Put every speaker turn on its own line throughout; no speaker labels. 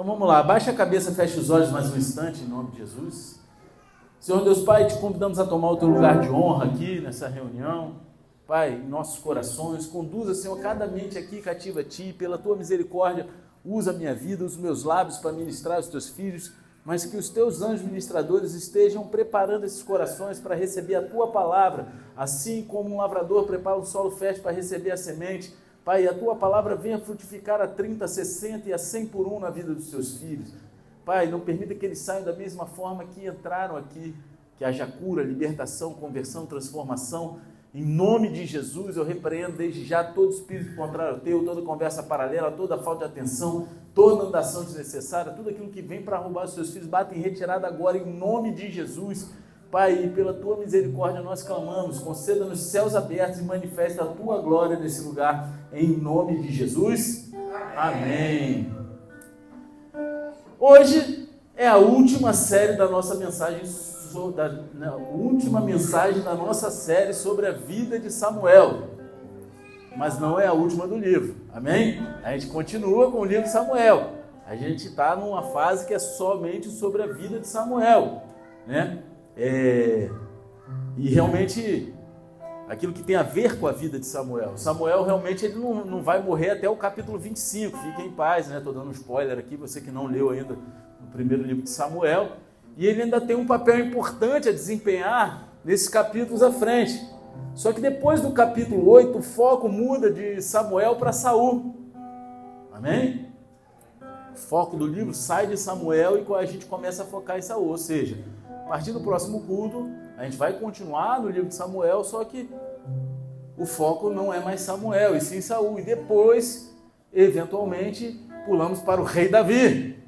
Então vamos lá, baixa a cabeça, fecha os olhos mais um instante, em nome de Jesus. Senhor Deus Pai, te convidamos a tomar o teu lugar de honra aqui nessa reunião. Pai, em nossos corações, conduza, Senhor, cada mente aqui cativa a Ti, pela Tua misericórdia, usa a minha vida, os meus lábios para ministrar os Teus filhos, mas que os Teus anjos ministradores estejam preparando esses corações para receber a Tua palavra, assim como um lavrador prepara o solo fértil para receber a semente, Pai, a tua palavra venha frutificar a 30, 60 e a 100 por um na vida dos seus filhos. Pai, não permita que eles saiam da mesma forma que entraram aqui, que haja cura, libertação, conversão, transformação. Em nome de Jesus, eu repreendo desde já todo espírito contrário ao teu, toda conversa paralela, toda falta de atenção, toda andação desnecessária, tudo aquilo que vem para roubar os seus filhos, bate em retirada agora, em nome de Jesus. Pai, pela tua misericórdia nós clamamos, conceda-nos céus abertos e manifesta a tua glória nesse lugar, em nome de Jesus. Amém. Hoje é a última série da nossa mensagem, da, né, última mensagem da nossa série sobre a vida de Samuel. Mas não é a última do livro, amém? A gente continua com o livro de Samuel. A gente está numa fase que é somente sobre a vida de Samuel, né? É, e realmente aquilo que tem a ver com a vida de Samuel. Samuel realmente ele não, não vai morrer até o capítulo 25, fique em paz, né? Estou dando um spoiler aqui, você que não leu ainda o primeiro livro de Samuel. E ele ainda tem um papel importante a desempenhar nesses capítulos à frente. Só que depois do capítulo 8, o foco muda de Samuel para Saul. Amém? O foco do livro sai de Samuel e a gente começa a focar em Saul. Ou seja, a partir do próximo culto, a gente vai continuar no livro de Samuel, só que o foco não é mais Samuel, e sim Saul. E depois, eventualmente, pulamos para o rei Davi.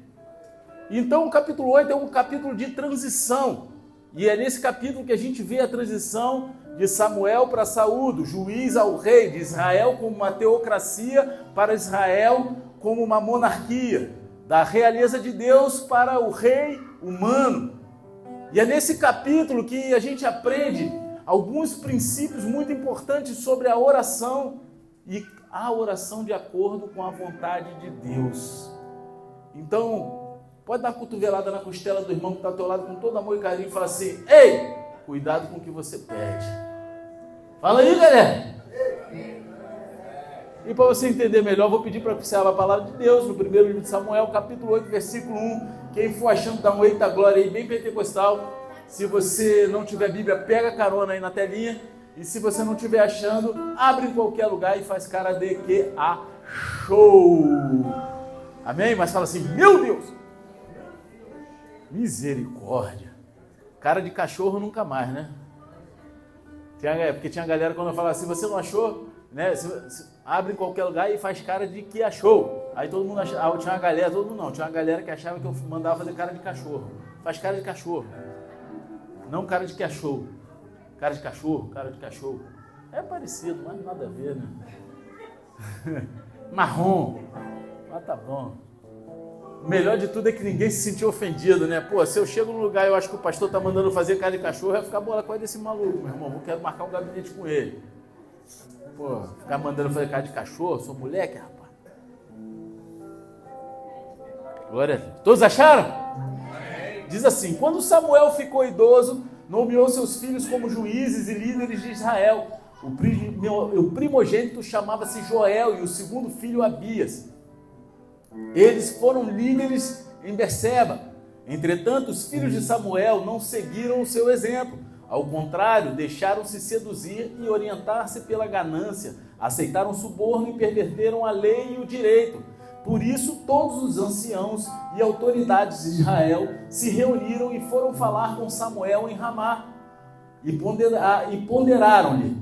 Então, o capítulo 8 é um capítulo de transição. E é nesse capítulo que a gente vê a transição de Samuel para Saul, do juiz ao rei, de Israel como uma teocracia para Israel como uma monarquia, da realeza de Deus para o rei humano. E é nesse capítulo que a gente aprende alguns princípios muito importantes sobre a oração e a oração de acordo com a vontade de Deus. Então, pode dar cotovelada na costela do irmão que está ao teu lado com todo amor e carinho e falar assim: Ei, cuidado com o que você pede. Fala aí, galera. E para você entender melhor, vou pedir para que você abra a palavra de Deus no primeiro livro de Samuel, capítulo 8, versículo 1. Quem for achando, dá um eita glória aí, bem pentecostal. Se você não tiver Bíblia, pega carona aí na telinha. E se você não estiver achando, abre em qualquer lugar e faz cara de que achou. Amém? Mas fala assim, meu Deus! Misericórdia. Cara de cachorro nunca mais, né? Porque tinha galera quando eu falava assim, você não achou? Né? Se, se, abre em qualquer lugar e faz cara de que achou. Aí todo mundo achava, tinha uma galera, todo mundo não, tinha uma galera que achava que eu mandava fazer cara de cachorro. Faz cara de cachorro. Não cara de achou. Cara de cachorro, cara de cachorro. É parecido, mas nada a ver, né? Marrom. Mas tá bom. O melhor de tudo é que ninguém se sentiu ofendido, né? Pô, se eu chego num lugar e eu acho que o pastor tá mandando fazer cara de cachorro, vai ficar bola com desse maluco, meu irmão. Eu quero marcar um gabinete com ele. Pô, ficar mandando fazer cara de cachorro, sou moleque, rapaz. Glória a Deus. Todos acharam? Diz assim: quando Samuel ficou idoso, nomeou seus filhos como juízes e líderes de Israel. O primogênito chamava-se Joel e o segundo filho Abias. Eles foram líderes em Berseba. Entretanto, os filhos de Samuel não seguiram o seu exemplo ao contrário, deixaram-se seduzir e orientar-se pela ganância, aceitaram suborno e perverteram a lei e o direito. Por isso, todos os anciãos e autoridades de Israel se reuniram e foram falar com Samuel em Ramá. E ponderaram-lhe: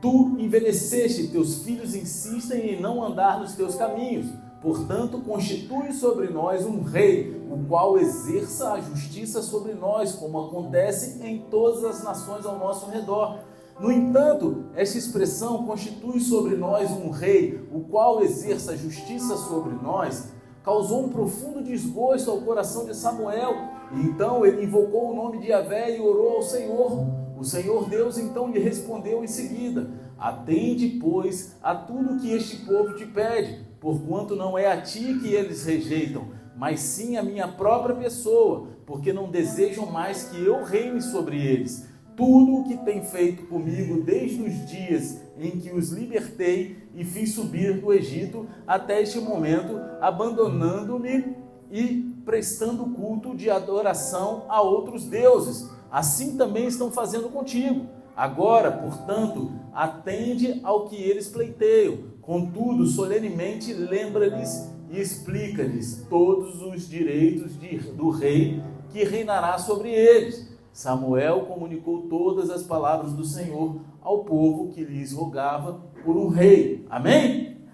Tu envelheceste, teus filhos insistem em não andar nos teus caminhos. Portanto, constitui sobre nós um rei, o qual exerça a justiça sobre nós, como acontece em todas as nações ao nosso redor. No entanto, esta expressão constitui sobre nós um rei, o qual exerça justiça sobre nós, causou um profundo desgosto ao coração de Samuel. E então ele invocou o nome de Yahvé e orou ao Senhor. O Senhor Deus então lhe respondeu em seguida: Atende, pois, a tudo que este povo te pede porquanto não é a ti que eles rejeitam, mas sim a minha própria pessoa, porque não desejam mais que eu reine sobre eles. Tudo o que tem feito comigo desde os dias em que os libertei e fiz subir do Egito até este momento, abandonando-me e prestando culto de adoração a outros deuses. Assim também estão fazendo contigo. Agora, portanto, atende ao que eles pleiteiam. Contudo, solenemente lembra-lhes e explica-lhes todos os direitos de, do rei que reinará sobre eles. Samuel comunicou todas as palavras do Senhor ao povo que lhes rogava por um rei. Amém?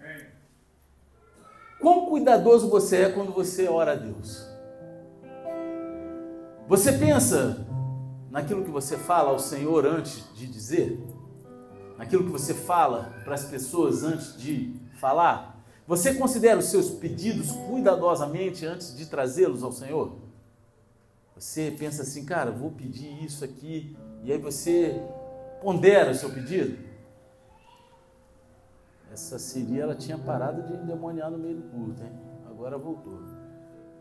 Amém. Quão cuidadoso você é quando você ora a Deus? Você pensa naquilo que você fala ao Senhor antes de dizer? Naquilo que você fala para as pessoas antes de falar? Você considera os seus pedidos cuidadosamente antes de trazê-los ao Senhor? Você pensa assim, cara, vou pedir isso aqui, e aí você pondera o seu pedido? Essa Siri, ela tinha parado de endemoniar no meio do culto, hein? Agora voltou.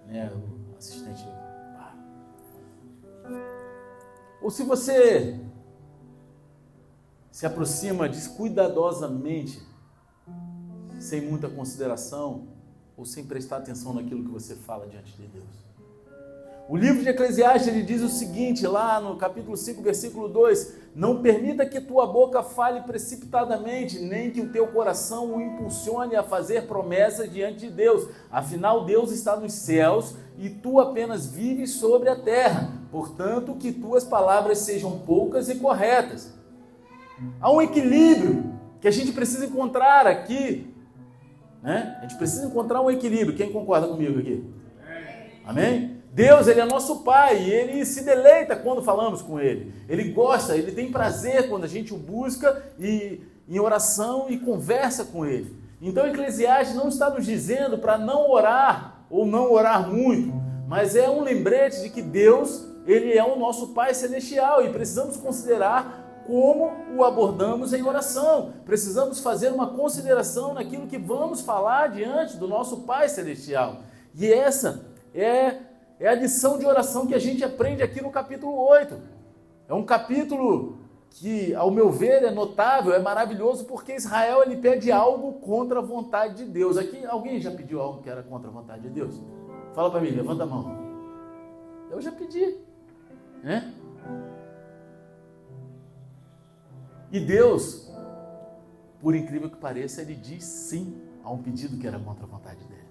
Né? O assistente ou se você se aproxima descuidadosamente, sem muita consideração, ou sem prestar atenção naquilo que você fala diante de Deus. O livro de Eclesiastes ele diz o seguinte, lá no capítulo 5, versículo 2: Não permita que tua boca fale precipitadamente, nem que o teu coração o impulsione a fazer promessas diante de Deus. Afinal, Deus está nos céus e tu apenas vives sobre a terra. Portanto, que tuas palavras sejam poucas e corretas. Há um equilíbrio que a gente precisa encontrar aqui. Né? A gente precisa encontrar um equilíbrio. Quem concorda comigo aqui? Amém? Deus, ele é nosso Pai e ele se deleita quando falamos com ele. Ele gosta, ele tem prazer quando a gente o busca e em oração e conversa com ele. Então, Eclesiastes não está nos dizendo para não orar ou não orar muito, mas é um lembrete de que Deus, ele é o nosso Pai celestial e precisamos considerar como o abordamos em oração. Precisamos fazer uma consideração naquilo que vamos falar diante do nosso Pai celestial. E essa é é a lição de oração que a gente aprende aqui no capítulo 8. É um capítulo que, ao meu ver, é notável, é maravilhoso, porque Israel ele pede algo contra a vontade de Deus. Aqui, alguém já pediu algo que era contra a vontade de Deus? Fala para mim, levanta a mão. Eu já pedi. Né? E Deus, por incrível que pareça, ele diz sim a um pedido que era contra a vontade dele.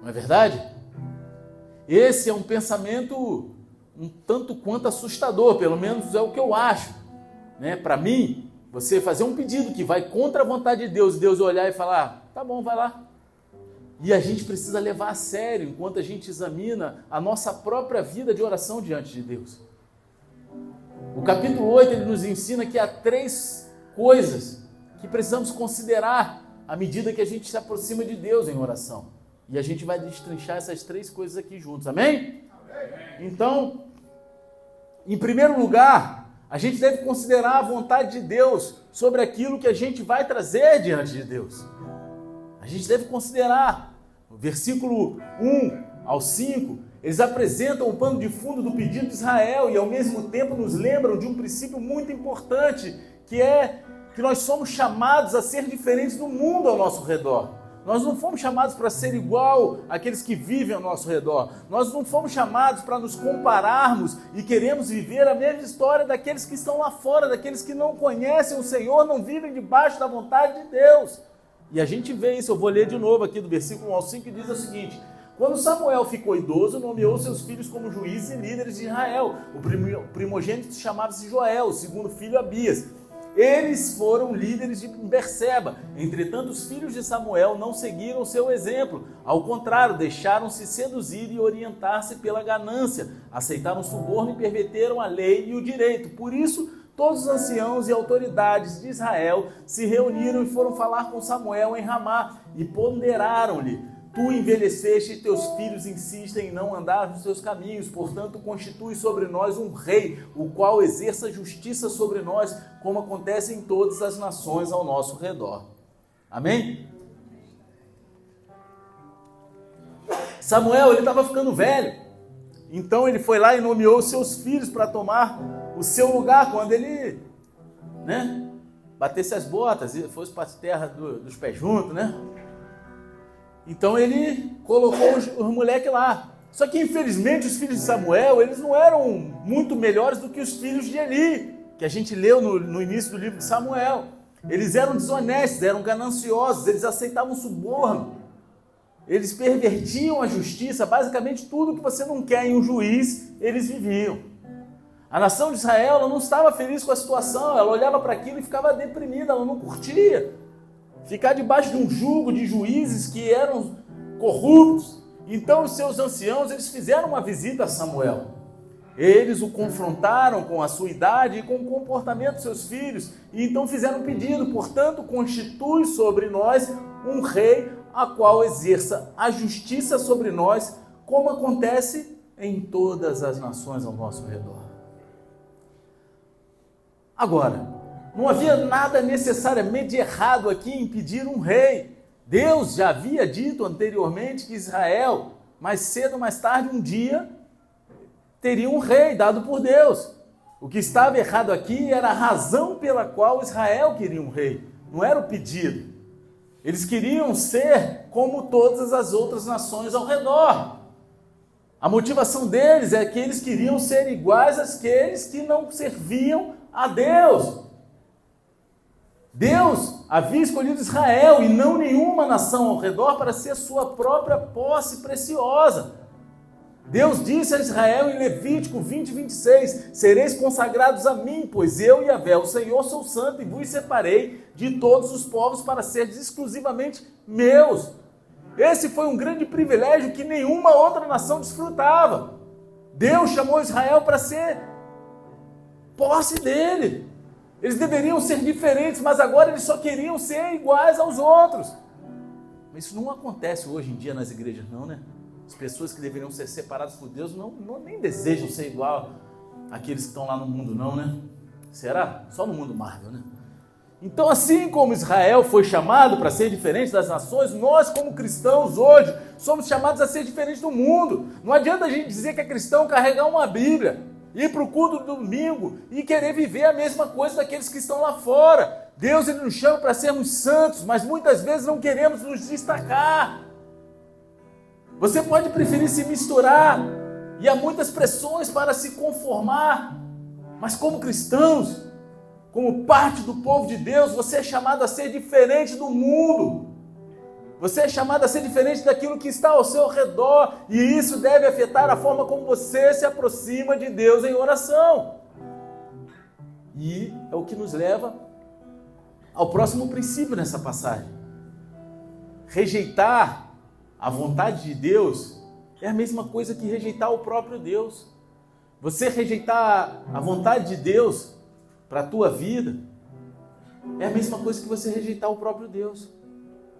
Não é verdade? Esse é um pensamento um tanto quanto assustador, pelo menos é o que eu acho. Né? Para mim, você fazer um pedido que vai contra a vontade de Deus, Deus olhar e falar: tá bom, vai lá. E a gente precisa levar a sério enquanto a gente examina a nossa própria vida de oração diante de Deus. O capítulo 8 ele nos ensina que há três coisas que precisamos considerar à medida que a gente se aproxima de Deus em oração. E a gente vai destrinchar essas três coisas aqui juntos, amém? amém? Então, em primeiro lugar, a gente deve considerar a vontade de Deus sobre aquilo que a gente vai trazer diante de Deus. A gente deve considerar, o versículo 1 ao 5, eles apresentam o pano de fundo do pedido de Israel e ao mesmo tempo nos lembram de um princípio muito importante, que é que nós somos chamados a ser diferentes do mundo ao nosso redor. Nós não fomos chamados para ser igual àqueles que vivem ao nosso redor. Nós não fomos chamados para nos compararmos e queremos viver a mesma história daqueles que estão lá fora, daqueles que não conhecem o Senhor, não vivem debaixo da vontade de Deus. E a gente vê isso, eu vou ler de novo aqui do versículo 1 ao 5 que diz o seguinte: quando Samuel ficou idoso, nomeou seus filhos como juízes e líderes de Israel. O primogênito chamava-se Joel, o segundo filho Abias. Eles foram líderes de Berseba. Entretanto, os filhos de Samuel não seguiram seu exemplo. Ao contrário, deixaram-se seduzir e orientar-se pela ganância. Aceitaram suborno e perverteram a lei e o direito. Por isso, todos os anciãos e autoridades de Israel se reuniram e foram falar com Samuel em Ramá e ponderaram-lhe Tu envelheceste e teus filhos insistem em não andar nos seus caminhos, portanto, constitui sobre nós um rei, o qual exerça justiça sobre nós, como acontece em todas as nações ao nosso redor. Amém? Samuel, ele estava ficando velho. Então ele foi lá e nomeou seus filhos para tomar o seu lugar quando ele, né, batesse as botas e fosse para a terra do, dos pés juntos, né? Então ele colocou os, os moleques lá. Só que infelizmente os filhos de Samuel, eles não eram muito melhores do que os filhos de Eli, que a gente leu no, no início do livro de Samuel. Eles eram desonestos, eram gananciosos, eles aceitavam suborno. Eles pervertiam a justiça, basicamente tudo que você não quer em um juiz, eles viviam. A nação de Israel não estava feliz com a situação, ela olhava para aquilo e ficava deprimida, ela não curtia. Ficar debaixo de um jugo de juízes que eram corruptos. Então os seus anciãos, eles fizeram uma visita a Samuel. Eles o confrontaram com a sua idade e com o comportamento de seus filhos, e então fizeram um pedido, portanto, constitui sobre nós um rei a qual exerça a justiça sobre nós, como acontece em todas as nações ao nosso redor. Agora, não havia nada necessariamente errado aqui em pedir um rei. Deus já havia dito anteriormente que Israel, mais cedo ou mais tarde, um dia, teria um rei dado por Deus. O que estava errado aqui era a razão pela qual Israel queria um rei, não era o pedido. Eles queriam ser como todas as outras nações ao redor. A motivação deles é que eles queriam ser iguais àqueles que não serviam a Deus. Deus havia escolhido Israel e não nenhuma nação ao redor para ser sua própria posse preciosa. Deus disse a Israel em Levítico 20, 26: Sereis consagrados a mim, pois eu e Avé, o Senhor, sou santo e vos separei de todos os povos para seres exclusivamente meus. Esse foi um grande privilégio que nenhuma outra nação desfrutava. Deus chamou Israel para ser posse dele. Eles deveriam ser diferentes, mas agora eles só queriam ser iguais aos outros. Mas isso não acontece hoje em dia nas igrejas, não, né? As pessoas que deveriam ser separadas por Deus não, não nem desejam ser igual àqueles que estão lá no mundo, não, né? Será? Só no mundo Marvel, né? Então, assim como Israel foi chamado para ser diferente das nações, nós, como cristãos, hoje, somos chamados a ser diferentes do mundo. Não adianta a gente dizer que é cristão carregar uma Bíblia ir para o culto do domingo e querer viver a mesma coisa daqueles que estão lá fora. Deus ele nos chama para sermos santos, mas muitas vezes não queremos nos destacar. Você pode preferir se misturar e há muitas pressões para se conformar, mas como cristãos, como parte do povo de Deus, você é chamado a ser diferente do mundo. Você é chamado a ser diferente daquilo que está ao seu redor, e isso deve afetar a forma como você se aproxima de Deus em oração. E é o que nos leva ao próximo princípio nessa passagem. Rejeitar a vontade de Deus é a mesma coisa que rejeitar o próprio Deus. Você rejeitar a vontade de Deus para a tua vida é a mesma coisa que você rejeitar o próprio Deus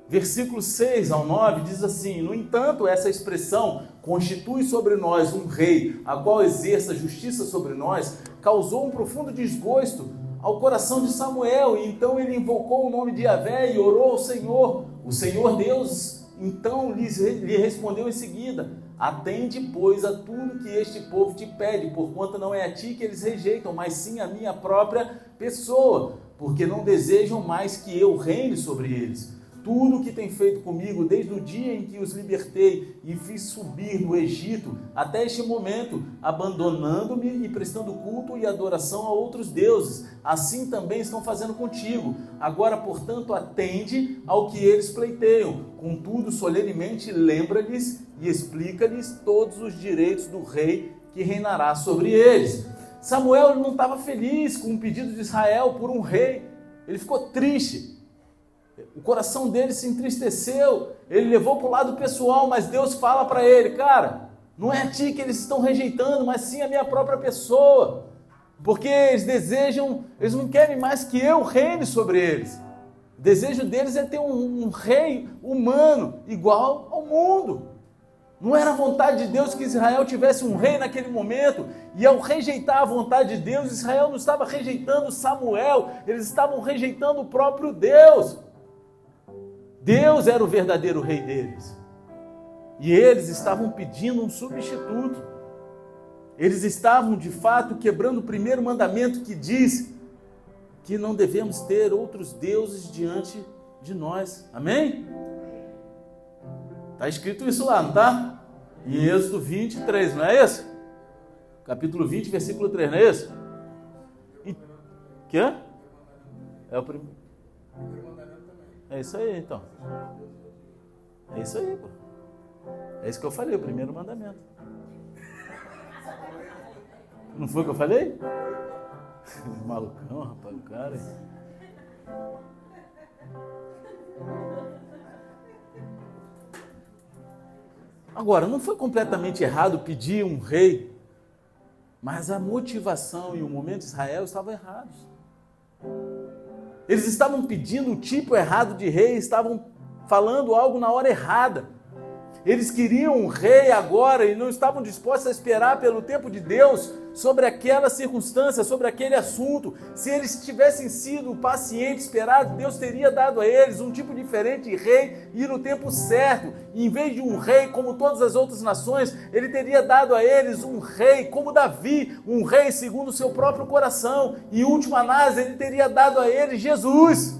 versículos 6 ao 9 diz assim: No entanto, essa expressão constitui sobre nós um rei, a qual exerça justiça sobre nós, causou um profundo desgosto ao coração de Samuel, e então ele invocou o nome de Yahvé e orou ao Senhor. O Senhor Deus então lhe respondeu em seguida: Atende, pois, a tudo que este povo te pede, porquanto não é a ti que eles rejeitam, mas sim a minha própria pessoa, porque não desejam mais que eu reine sobre eles tudo o que tem feito comigo desde o dia em que os libertei e fiz subir do Egito até este momento, abandonando-me e prestando culto e adoração a outros deuses. Assim também estão fazendo contigo. Agora, portanto, atende ao que eles pleiteiam. Contudo, solenemente lembra-lhes e explica-lhes todos os direitos do rei que reinará sobre eles. Samuel não estava feliz com o pedido de Israel por um rei. Ele ficou triste. O coração dele se entristeceu, ele levou para o lado pessoal, mas Deus fala para ele: Cara, não é a ti que eles estão rejeitando, mas sim a minha própria pessoa. Porque eles desejam, eles não querem mais que eu reine sobre eles. O desejo deles é ter um, um rei humano igual ao mundo. Não era a vontade de Deus que Israel tivesse um rei naquele momento, e ao rejeitar a vontade de Deus, Israel não estava rejeitando Samuel, eles estavam rejeitando o próprio Deus. Deus era o verdadeiro rei deles. E eles estavam pedindo um substituto. Eles estavam, de fato, quebrando o primeiro mandamento que diz que não devemos ter outros deuses diante de nós. Amém? Está escrito isso lá, não está? Em Êxodo 23, não é isso? Capítulo 20, versículo 3, não é isso? E... Quê? É o primeiro. É isso aí, então. É isso aí, pô. É isso que eu falei, o primeiro mandamento. Não foi o que eu falei? Malucão, rapaz, o cara. Agora, não foi completamente errado pedir um rei, mas a motivação e o momento de Israel estavam errados. Eles estavam pedindo o tipo errado de rei, estavam falando algo na hora errada. Eles queriam um rei agora e não estavam dispostos a esperar pelo tempo de Deus sobre aquela circunstância, sobre aquele assunto. Se eles tivessem sido pacientes, esperados, Deus teria dado a eles um tipo diferente de rei e no tempo certo. E em vez de um rei como todas as outras nações, ele teria dado a eles um rei como Davi, um rei segundo o seu próprio coração. E última análise, ele teria dado a eles Jesus.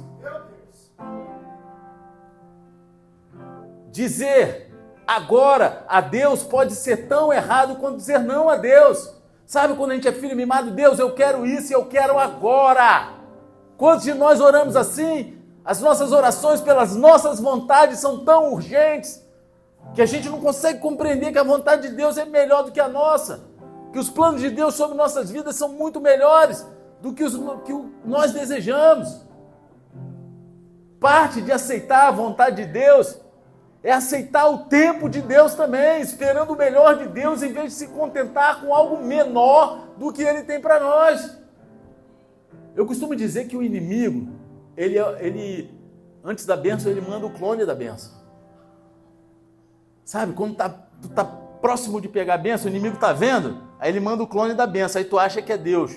Dizer agora a Deus pode ser tão errado quanto dizer não a Deus. Sabe quando a gente é filho mimado? Deus, eu quero isso e eu quero agora. Quantos de nós oramos assim? As nossas orações pelas nossas vontades são tão urgentes que a gente não consegue compreender que a vontade de Deus é melhor do que a nossa, que os planos de Deus sobre nossas vidas são muito melhores do que os que nós desejamos. Parte de aceitar a vontade de Deus é aceitar o tempo de Deus também, esperando o melhor de Deus em vez de se contentar com algo menor do que Ele tem para nós. Eu costumo dizer que o inimigo, ele, ele antes da bênção, ele manda o clone da bênção. Sabe, quando tá, tu tá próximo de pegar a bênção, o inimigo tá vendo, aí ele manda o clone da bênção, aí tu acha que é Deus.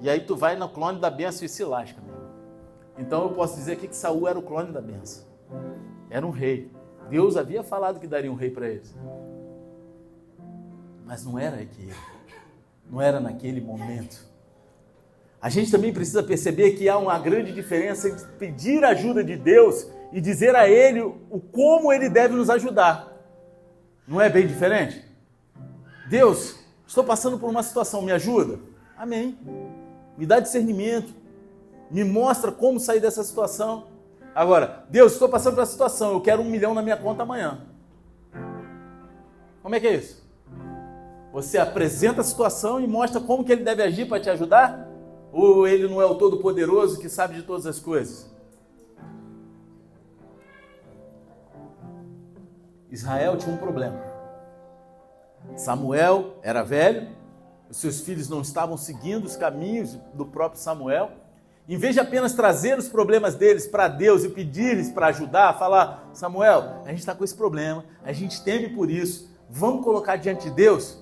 E aí tu vai no clone da bênção e se lasca. Então eu posso dizer aqui que Saul era o clone da bênção. Era um rei. Deus havia falado que daria um rei para eles. Mas não era aquele. Não era naquele momento. A gente também precisa perceber que há uma grande diferença entre pedir a ajuda de Deus e dizer a Ele o como Ele deve nos ajudar. Não é bem diferente? Deus, estou passando por uma situação, me ajuda? Amém. Me dá discernimento. Me mostra como sair dessa situação. Agora, Deus, estou passando por essa situação, eu quero um milhão na minha conta amanhã. Como é que é isso? Você apresenta a situação e mostra como que ele deve agir para te ajudar? Ou ele não é o todo-poderoso que sabe de todas as coisas? Israel tinha um problema. Samuel era velho, os seus filhos não estavam seguindo os caminhos do próprio Samuel. Em vez de apenas trazer os problemas deles para Deus e pedir-lhes para ajudar, falar: Samuel, a gente está com esse problema, a gente teme por isso, vamos colocar diante de Deus?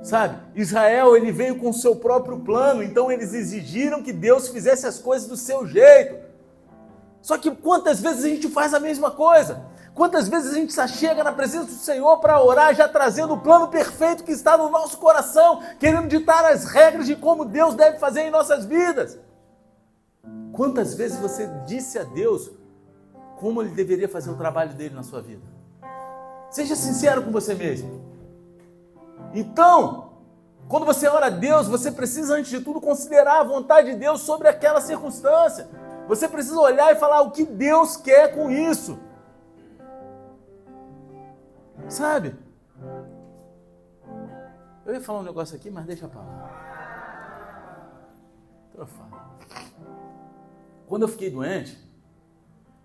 Sabe? Israel, ele veio com o seu próprio plano, então eles exigiram que Deus fizesse as coisas do seu jeito. Só que quantas vezes a gente faz a mesma coisa? Quantas vezes a gente chega na presença do Senhor para orar, já trazendo o plano perfeito que está no nosso coração, querendo ditar as regras de como Deus deve fazer em nossas vidas? Quantas vezes você disse a Deus como ele deveria fazer o trabalho dele na sua vida? Seja sincero com você mesmo. Então, quando você ora a Deus, você precisa, antes de tudo, considerar a vontade de Deus sobre aquela circunstância. Você precisa olhar e falar o que Deus quer com isso. Sabe? Eu ia falar um negócio aqui, mas deixa para lá. Então eu falo. Quando eu fiquei doente,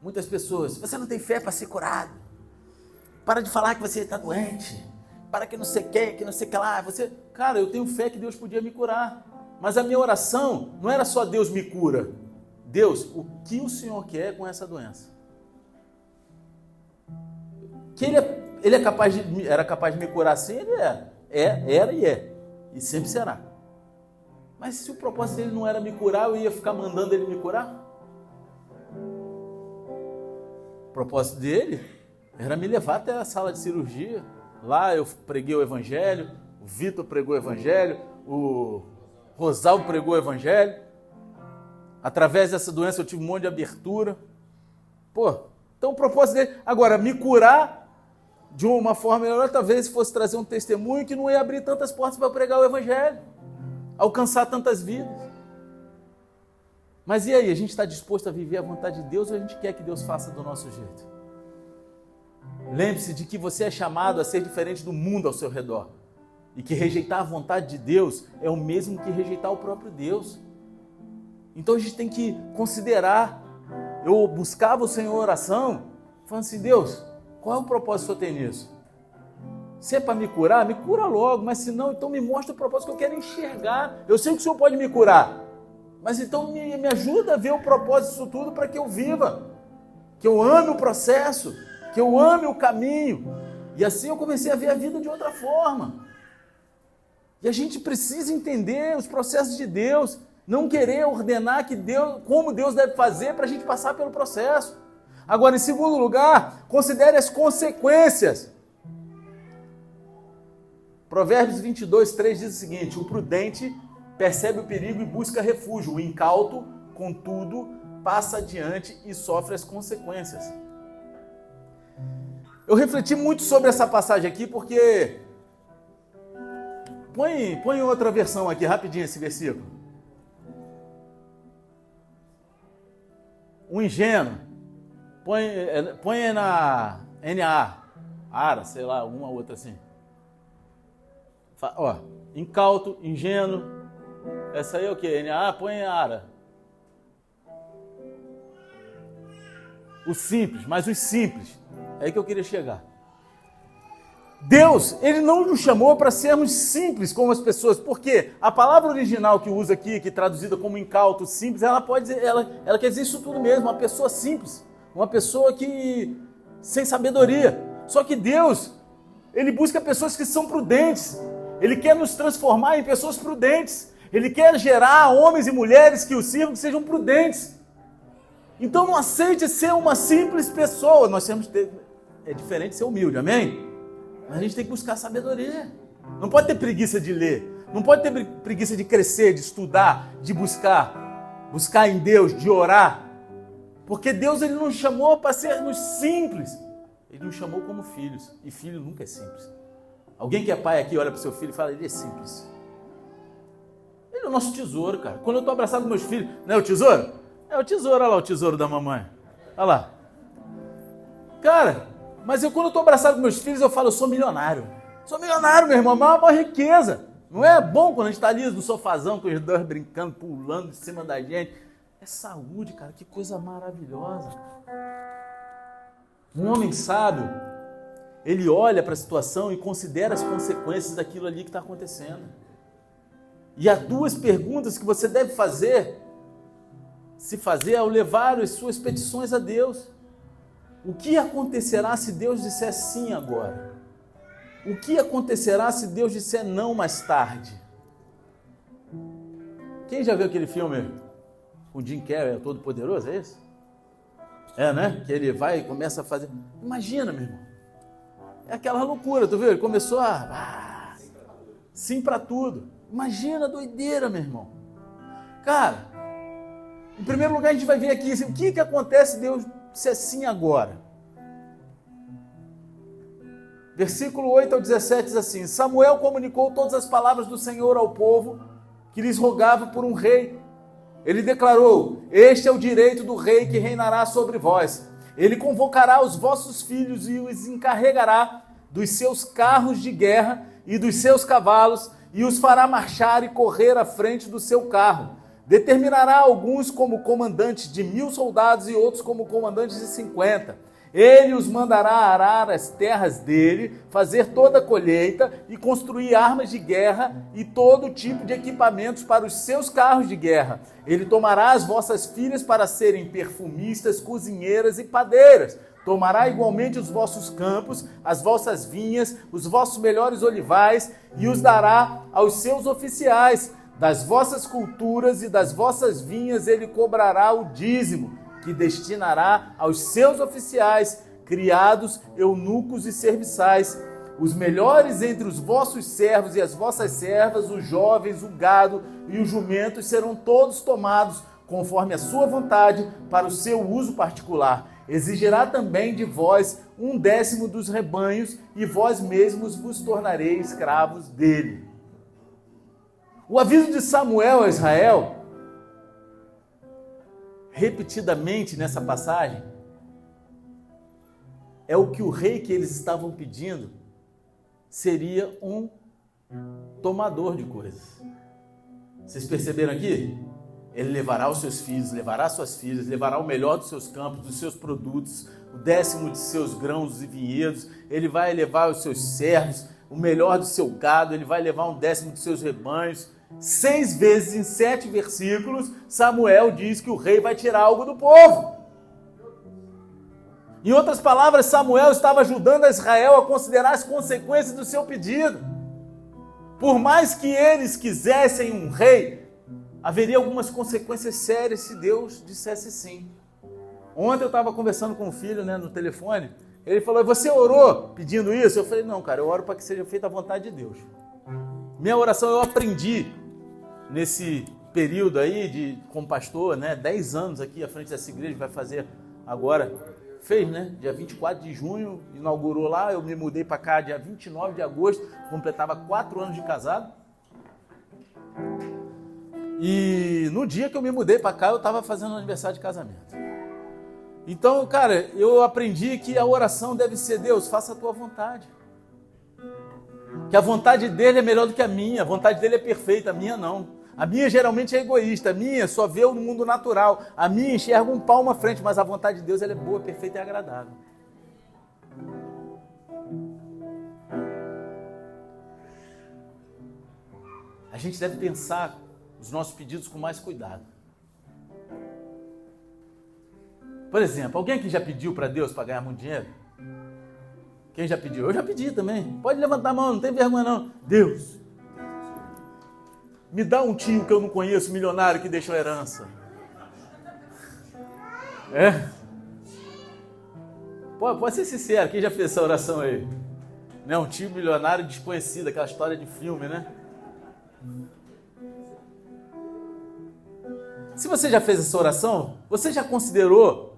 muitas pessoas, você não tem fé para ser curado. Para de falar que você está doente. Para que não sei quer, que não sei que lá. Você, cara, eu tenho fé que Deus podia me curar. Mas a minha oração não era só Deus me cura. Deus, o que o Senhor quer com essa doença? Que ele, é, ele é capaz de, era capaz de me curar assim, ele era. É, era e é. E sempre será. Mas se o propósito dele não era me curar, eu ia ficar mandando ele me curar? Propósito dele Era me levar até a sala de cirurgia. Lá eu preguei o evangelho, o Vitor pregou o evangelho, o Rosalvo pregou o evangelho. Através dessa doença eu tive um monte de abertura. Pô, então o propósito dele. Agora, me curar de uma forma melhor, talvez fosse trazer um testemunho que não ia abrir tantas portas para pregar o evangelho, alcançar tantas vidas. Mas e aí, a gente está disposto a viver a vontade de Deus ou a gente quer que Deus faça do nosso jeito? Lembre-se de que você é chamado a ser diferente do mundo ao seu redor. E que rejeitar a vontade de Deus é o mesmo que rejeitar o próprio Deus. Então a gente tem que considerar. Eu buscava o Senhor em oração, falando assim: Deus, qual é o propósito que Senhor tem nisso? Se é para me curar, me cura logo, mas se não, então me mostra o propósito que eu quero enxergar. Eu sei que o Senhor pode me curar, mas então me, me ajuda a ver o propósito disso tudo para que eu viva, que eu ame o processo, que eu ame o caminho. E assim eu comecei a ver a vida de outra forma. E a gente precisa entender os processos de Deus, não querer ordenar que Deus, como Deus deve fazer para a gente passar pelo processo. Agora, em segundo lugar, considere as consequências. Provérbios 22, 3 diz o seguinte: O prudente percebe o perigo e busca refúgio. O incauto, contudo, passa adiante e sofre as consequências. Eu refleti muito sobre essa passagem aqui porque. Põe, põe outra versão aqui, rapidinho, esse versículo. O ingênuo. Põe, é, põe na NA. Ara, sei lá, uma outra assim. Ó, incauto, ingênuo, essa aí é o que? Ah, põe ara. O simples, mas os simples. É aí que eu queria chegar. Deus, Ele não nos chamou para sermos simples como as pessoas, porque a palavra original que usa aqui, que é traduzida como incauto, simples, ela pode ela, ela quer dizer isso tudo mesmo, uma pessoa simples, uma pessoa que sem sabedoria. Só que Deus, Ele busca pessoas que são prudentes, Ele quer nos transformar em pessoas prudentes. Ele quer gerar homens e mulheres que o sirvam que sejam prudentes. Então não aceite ser uma simples pessoa. Nós temos que ter. É diferente ser humilde, amém? Mas a gente tem que buscar sabedoria. Não pode ter preguiça de ler. Não pode ter preguiça de crescer, de estudar, de buscar. Buscar em Deus, de orar. Porque Deus ele nos chamou para sermos simples. Ele nos chamou como filhos. E filho nunca é simples. Alguém que é pai aqui olha para o seu filho e fala: ele é simples. Ele é o nosso tesouro, cara. Quando eu estou abraçado com meus filhos, não é o tesouro? É o tesouro, olha lá o tesouro da mamãe. Olha lá. Cara, mas eu quando eu estou abraçado com meus filhos, eu falo, eu sou milionário. Sou milionário, meu irmão, é uma riqueza. Não é bom quando a gente está ali no sofazão com os dois brincando, pulando em cima da gente. É saúde, cara, que coisa maravilhosa. Um homem sábio, ele olha para a situação e considera as consequências daquilo ali que está acontecendo. E há duas perguntas que você deve fazer, se fazer ao levar as suas petições a Deus. O que acontecerá se Deus disser sim agora? O que acontecerá se Deus disser não mais tarde? Quem já viu aquele filme com Jim Carrey, é Todo Poderoso, é isso? É, né? Que ele vai e começa a fazer. Imagina, meu irmão. É aquela loucura, tu viu? Ele começou a. Ah, sim para tudo. Imagina a doideira, meu irmão. Cara, em primeiro lugar a gente vai ver aqui assim, o que, que acontece Deus se assim agora. Versículo 8 ao 17 diz assim: Samuel comunicou todas as palavras do Senhor ao povo que lhes rogava por um rei. Ele declarou: Este é o direito do rei que reinará sobre vós. Ele convocará os vossos filhos e os encarregará dos seus carros de guerra e dos seus cavalos e os fará marchar e correr à frente do seu carro. Determinará alguns como comandantes de mil soldados e outros como comandantes de cinquenta. Ele os mandará arar as terras dele, fazer toda a colheita e construir armas de guerra e todo tipo de equipamentos para os seus carros de guerra. Ele tomará as vossas filhas para serem perfumistas, cozinheiras e padeiras Tomará igualmente os vossos campos, as vossas vinhas, os vossos melhores olivais, e os dará aos seus oficiais. Das vossas culturas e das vossas vinhas ele cobrará o dízimo, que destinará aos seus oficiais, criados, eunucos e serviçais, os melhores entre os vossos servos e as vossas servas, os jovens, o gado e os jumentos serão todos tomados conforme a sua vontade para o seu uso particular. Exigirá também de vós um décimo dos rebanhos e vós mesmos vos tornareis escravos dele. O aviso de Samuel a Israel, repetidamente nessa passagem, é o que o rei que eles estavam pedindo seria um tomador de coisas. Vocês perceberam aqui? Ele levará os seus filhos, levará suas filhas, levará o melhor dos seus campos, dos seus produtos, o décimo de seus grãos e vinhedos, ele vai levar os seus servos, o melhor do seu gado, ele vai levar um décimo de seus rebanhos. Seis vezes em sete versículos, Samuel diz que o rei vai tirar algo do povo. Em outras palavras, Samuel estava ajudando a Israel a considerar as consequências do seu pedido. Por mais que eles quisessem um rei, haveria algumas consequências sérias se Deus dissesse sim. Ontem eu estava conversando com o filho né, no telefone, ele falou: Você orou pedindo isso? Eu falei: Não, cara, eu oro para que seja feita a vontade de Deus. Minha oração eu aprendi nesse período aí de como pastor, né, 10 anos aqui à frente dessa igreja, vai fazer agora fez, né? Dia 24 de junho, inaugurou lá, eu me mudei para cá dia 29 de agosto, completava quatro anos de casado. E no dia que eu me mudei para cá, eu estava fazendo aniversário de casamento. Então, cara, eu aprendi que a oração deve ser: Deus, faça a tua vontade. Que a vontade dele é melhor do que a minha, a vontade dele é perfeita, a minha não. A minha geralmente é egoísta, a minha só vê o mundo natural, a minha enxerga um palmo à frente, mas a vontade de Deus ela é boa, perfeita e agradável. A gente deve pensar os nossos pedidos com mais cuidado. Por exemplo, alguém aqui já pediu para Deus para ganhar muito dinheiro? Quem já pediu? Eu já pedi também. Pode levantar a mão, não tem vergonha não. Deus, me dá um tio que eu não conheço, milionário, que deixou herança. É? Pode, pode ser sincero, quem já fez essa oração aí? Né? Um tio milionário desconhecido, aquela história de filme, né? Se você já fez essa oração, você já considerou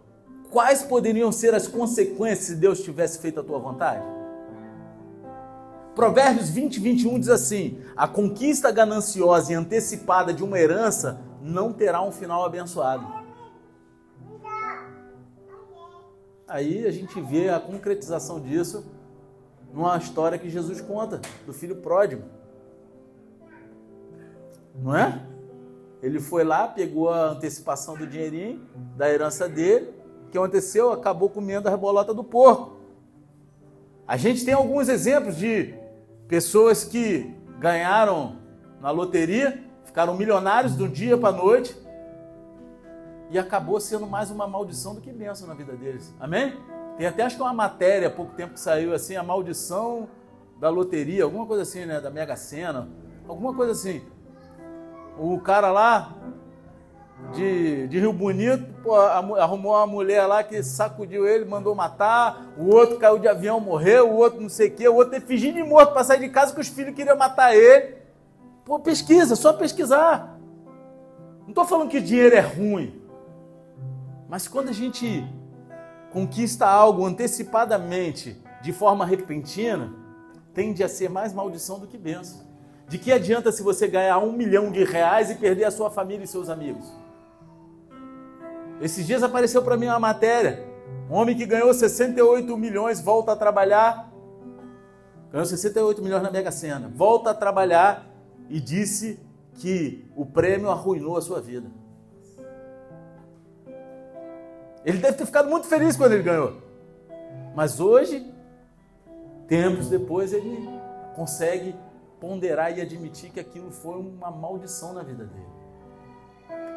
quais poderiam ser as consequências se Deus tivesse feito a tua vontade? Provérbios 20, 21 diz assim: A conquista gananciosa e antecipada de uma herança não terá um final abençoado. Aí a gente vê a concretização disso numa história que Jesus conta do filho pródigo. Não é? Ele foi lá, pegou a antecipação do dinheirinho da herança dele. O que aconteceu? Acabou comendo a rebolota do porco. A gente tem alguns exemplos de Pessoas que ganharam na loteria, ficaram milionários do dia para a noite e acabou sendo mais uma maldição do que bênção na vida deles. Amém? Tem até acho que uma matéria há pouco tempo que saiu assim, a maldição da loteria, alguma coisa assim, né? Da Mega Sena, alguma coisa assim. O cara lá de, de Rio Bonito, pô, arrumou uma mulher lá que sacudiu ele, mandou matar, o outro caiu de avião, morreu, o outro não sei o quê, o outro teve de morto para sair de casa que os filhos queriam matar ele. Pô, pesquisa, só pesquisar. Não estou falando que dinheiro é ruim, mas quando a gente conquista algo antecipadamente, de forma repentina, tende a ser mais maldição do que bênção. De que adianta se você ganhar um milhão de reais e perder a sua família e seus amigos? Esses dias apareceu para mim uma matéria. Um homem que ganhou 68 milhões volta a trabalhar. Ganhou 68 milhões na Mega Sena. Volta a trabalhar e disse que o prêmio arruinou a sua vida. Ele deve ter ficado muito feliz quando ele ganhou. Mas hoje, tempos depois, ele consegue ponderar e admitir que aquilo foi uma maldição na vida dele.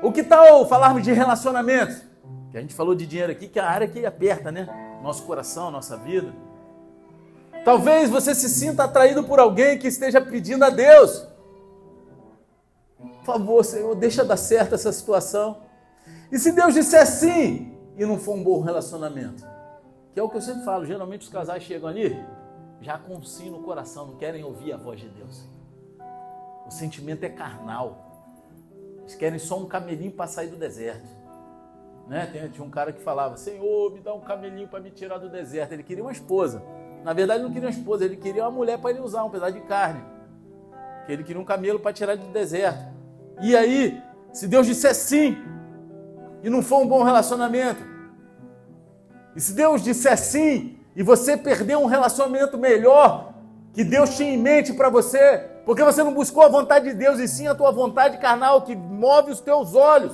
O que tal falarmos de relacionamento? Que a gente falou de dinheiro aqui, que é a área que aperta, né? Nosso coração, nossa vida. Talvez você se sinta atraído por alguém que esteja pedindo a Deus. Por favor, Senhor, deixa dar certo essa situação. E se Deus disser sim e não for um bom relacionamento? Que é o que eu sempre falo, geralmente os casais chegam ali já com um sim no coração, não querem ouvir a voz de Deus. O sentimento é carnal. Eles querem só um camelinho para sair do deserto. Né? Tinha um cara que falava: Senhor, me dá um camelinho para me tirar do deserto. Ele queria uma esposa. Na verdade, não queria uma esposa, ele queria uma mulher para ele usar, um pedaço de carne. Ele queria um camelo para tirar do deserto. E aí, se Deus disser sim, e não for um bom relacionamento, e se Deus disser sim, e você perder um relacionamento melhor que Deus tinha em mente para você, porque você não buscou a vontade de Deus e sim a tua vontade carnal que move os teus olhos.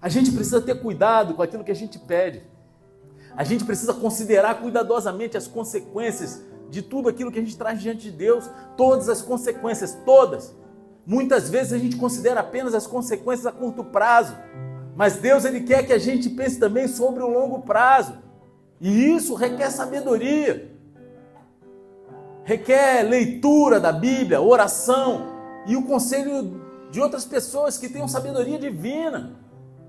A gente precisa ter cuidado com aquilo que a gente pede. A gente precisa considerar cuidadosamente as consequências de tudo aquilo que a gente traz diante de Deus, todas as consequências, todas. Muitas vezes a gente considera apenas as consequências a curto prazo, mas Deus ele quer que a gente pense também sobre o longo prazo. E isso requer sabedoria, requer leitura da Bíblia, oração e o conselho de outras pessoas que tenham sabedoria divina.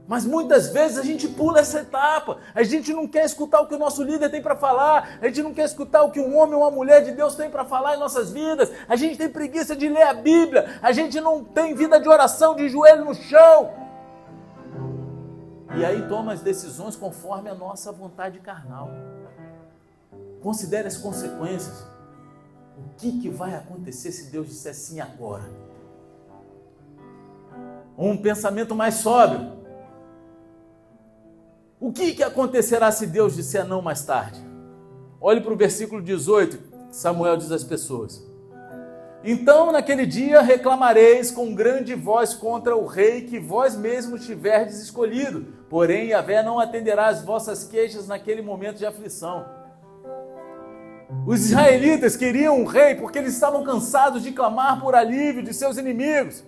Mas muitas vezes a gente pula essa etapa. A gente não quer escutar o que o nosso líder tem para falar. A gente não quer escutar o que um homem ou uma mulher de Deus tem para falar em nossas vidas. A gente tem preguiça de ler a Bíblia. A gente não tem vida de oração de joelho no chão. E aí toma as decisões conforme a nossa vontade carnal. Considere as consequências. O que, que vai acontecer se Deus disser sim agora? Um pensamento mais sóbrio. O que, que acontecerá se Deus disser não mais tarde? Olhe para o versículo 18, Samuel diz às pessoas: Então naquele dia reclamareis com grande voz contra o rei que vós mesmos tiverdes escolhido, porém Yahvé não atenderá às vossas queixas naquele momento de aflição. Os israelitas queriam um rei porque eles estavam cansados de clamar por alívio de seus inimigos.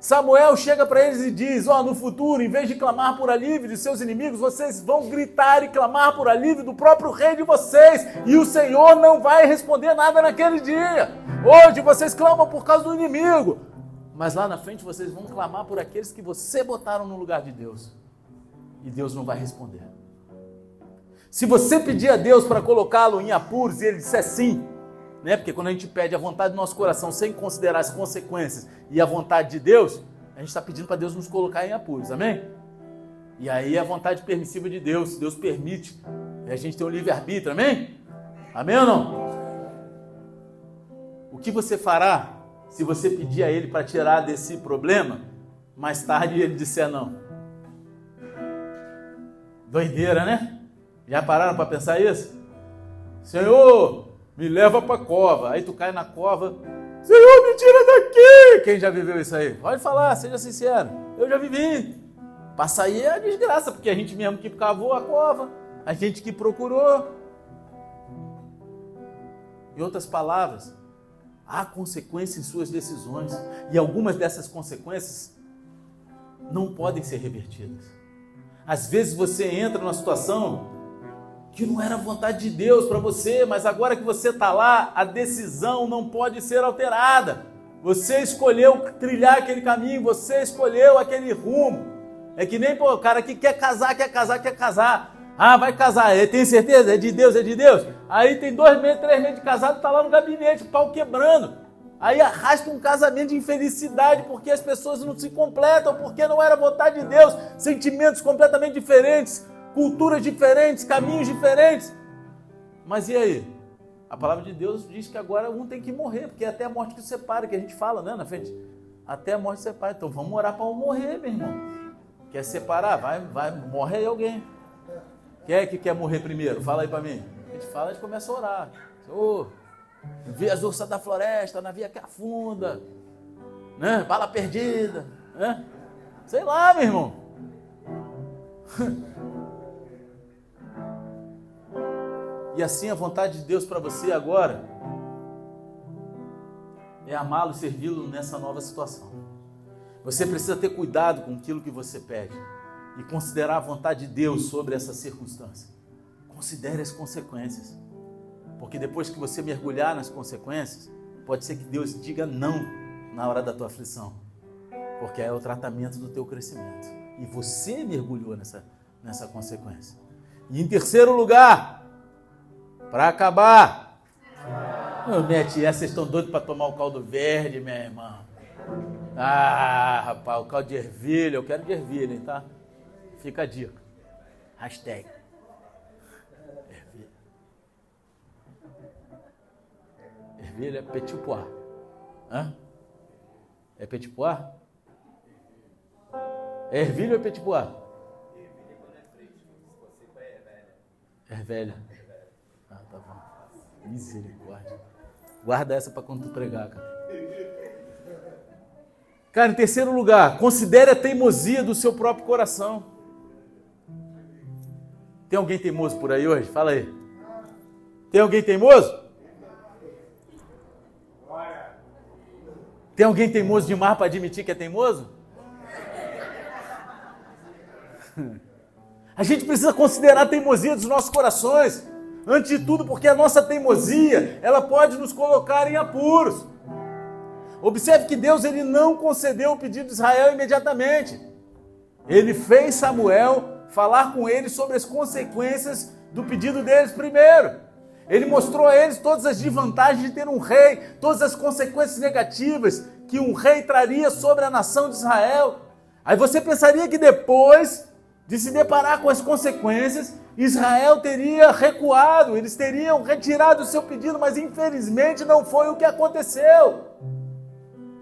Samuel chega para eles e diz: Ó, oh, no futuro, em vez de clamar por alívio de seus inimigos, vocês vão gritar e clamar por alívio do próprio rei de vocês, e o Senhor não vai responder nada naquele dia. Hoje vocês clamam por causa do inimigo, mas lá na frente vocês vão clamar por aqueles que você botaram no lugar de Deus, e Deus não vai responder. Se você pedir a Deus para colocá-lo em apuros e ele disser sim, né? Porque quando a gente pede a vontade do nosso coração sem considerar as consequências e a vontade de Deus, a gente está pedindo para Deus nos colocar em apuros, amém? E aí a vontade permissiva de Deus, Deus permite, e a gente tem um livre-arbítrio, amém? Amém ou não? O que você fará se você pedir a Ele para tirar desse problema, mais tarde ele disser não? Doideira, né? Já pararam para pensar isso? Senhor, me leva para a cova. Aí tu cai na cova, Senhor, me tira daqui. Quem já viveu isso aí? Pode falar, seja sincero. Eu já vivi. Para sair é a desgraça, porque a gente mesmo que cavou a cova, a gente que procurou. Em outras palavras, há consequências em suas decisões. E algumas dessas consequências não podem ser revertidas. Às vezes você entra numa situação que não era vontade de Deus para você, mas agora que você está lá, a decisão não pode ser alterada. Você escolheu trilhar aquele caminho, você escolheu aquele rumo. É que nem pô, o cara que quer casar, quer casar, quer casar. Ah, vai casar, é, tem certeza? É de Deus, é de Deus? Aí tem dois meses, três meses de casado, está lá no gabinete, pau quebrando. Aí arrasta um casamento de infelicidade porque as pessoas não se completam, porque não era vontade de Deus, sentimentos completamente diferentes, culturas diferentes, caminhos diferentes. Mas e aí? A palavra de Deus diz que agora um tem que morrer, porque é até a morte que separa, que a gente fala, né, na frente. Até a morte separa. Então vamos orar para um morrer, meu irmão. Quer separar? Vai, vai, morre aí alguém. Quem é que quer morrer primeiro? Fala aí para mim. A gente fala, a gente começa a orar. Oh, vi as ursas da floresta, navio que afunda, né? Bala perdida, né? Sei lá, meu irmão. E assim a vontade de Deus para você agora é amá-lo e servi-lo nessa nova situação. Você precisa ter cuidado com aquilo que você pede e considerar a vontade de Deus sobre essa circunstância. Considere as consequências. Porque depois que você mergulhar nas consequências, pode ser que Deus diga não na hora da tua aflição. Porque é o tratamento do teu crescimento. E você mergulhou nessa, nessa consequência. E em terceiro lugar, para acabar, oh, minha tia, vocês estão doidos para tomar o caldo verde, minha irmã. Ah, rapaz, o caldo de ervilha, eu quero de ervilha, hein, tá? Fica a dica. Hashtag. Ervilha. Ervilha é petit pois. Hã? É petit pois? É ervilha ou é petit pois? É velha. Tá bom. Misericórdia. Guarda essa para quando tu pregar, cara. Cara, em terceiro lugar, considere a teimosia do seu próprio coração. Tem alguém teimoso por aí hoje? Fala aí. Tem alguém teimoso? Tem alguém teimoso demais para admitir que é teimoso? A gente precisa considerar a teimosia dos nossos corações. Antes de tudo, porque a nossa teimosia, ela pode nos colocar em apuros. Observe que Deus ele não concedeu o pedido de Israel imediatamente. Ele fez Samuel falar com eles sobre as consequências do pedido deles primeiro. Ele mostrou a eles todas as desvantagens de ter um rei, todas as consequências negativas que um rei traria sobre a nação de Israel. Aí você pensaria que depois de se deparar com as consequências, Israel teria recuado, eles teriam retirado o seu pedido, mas infelizmente não foi o que aconteceu.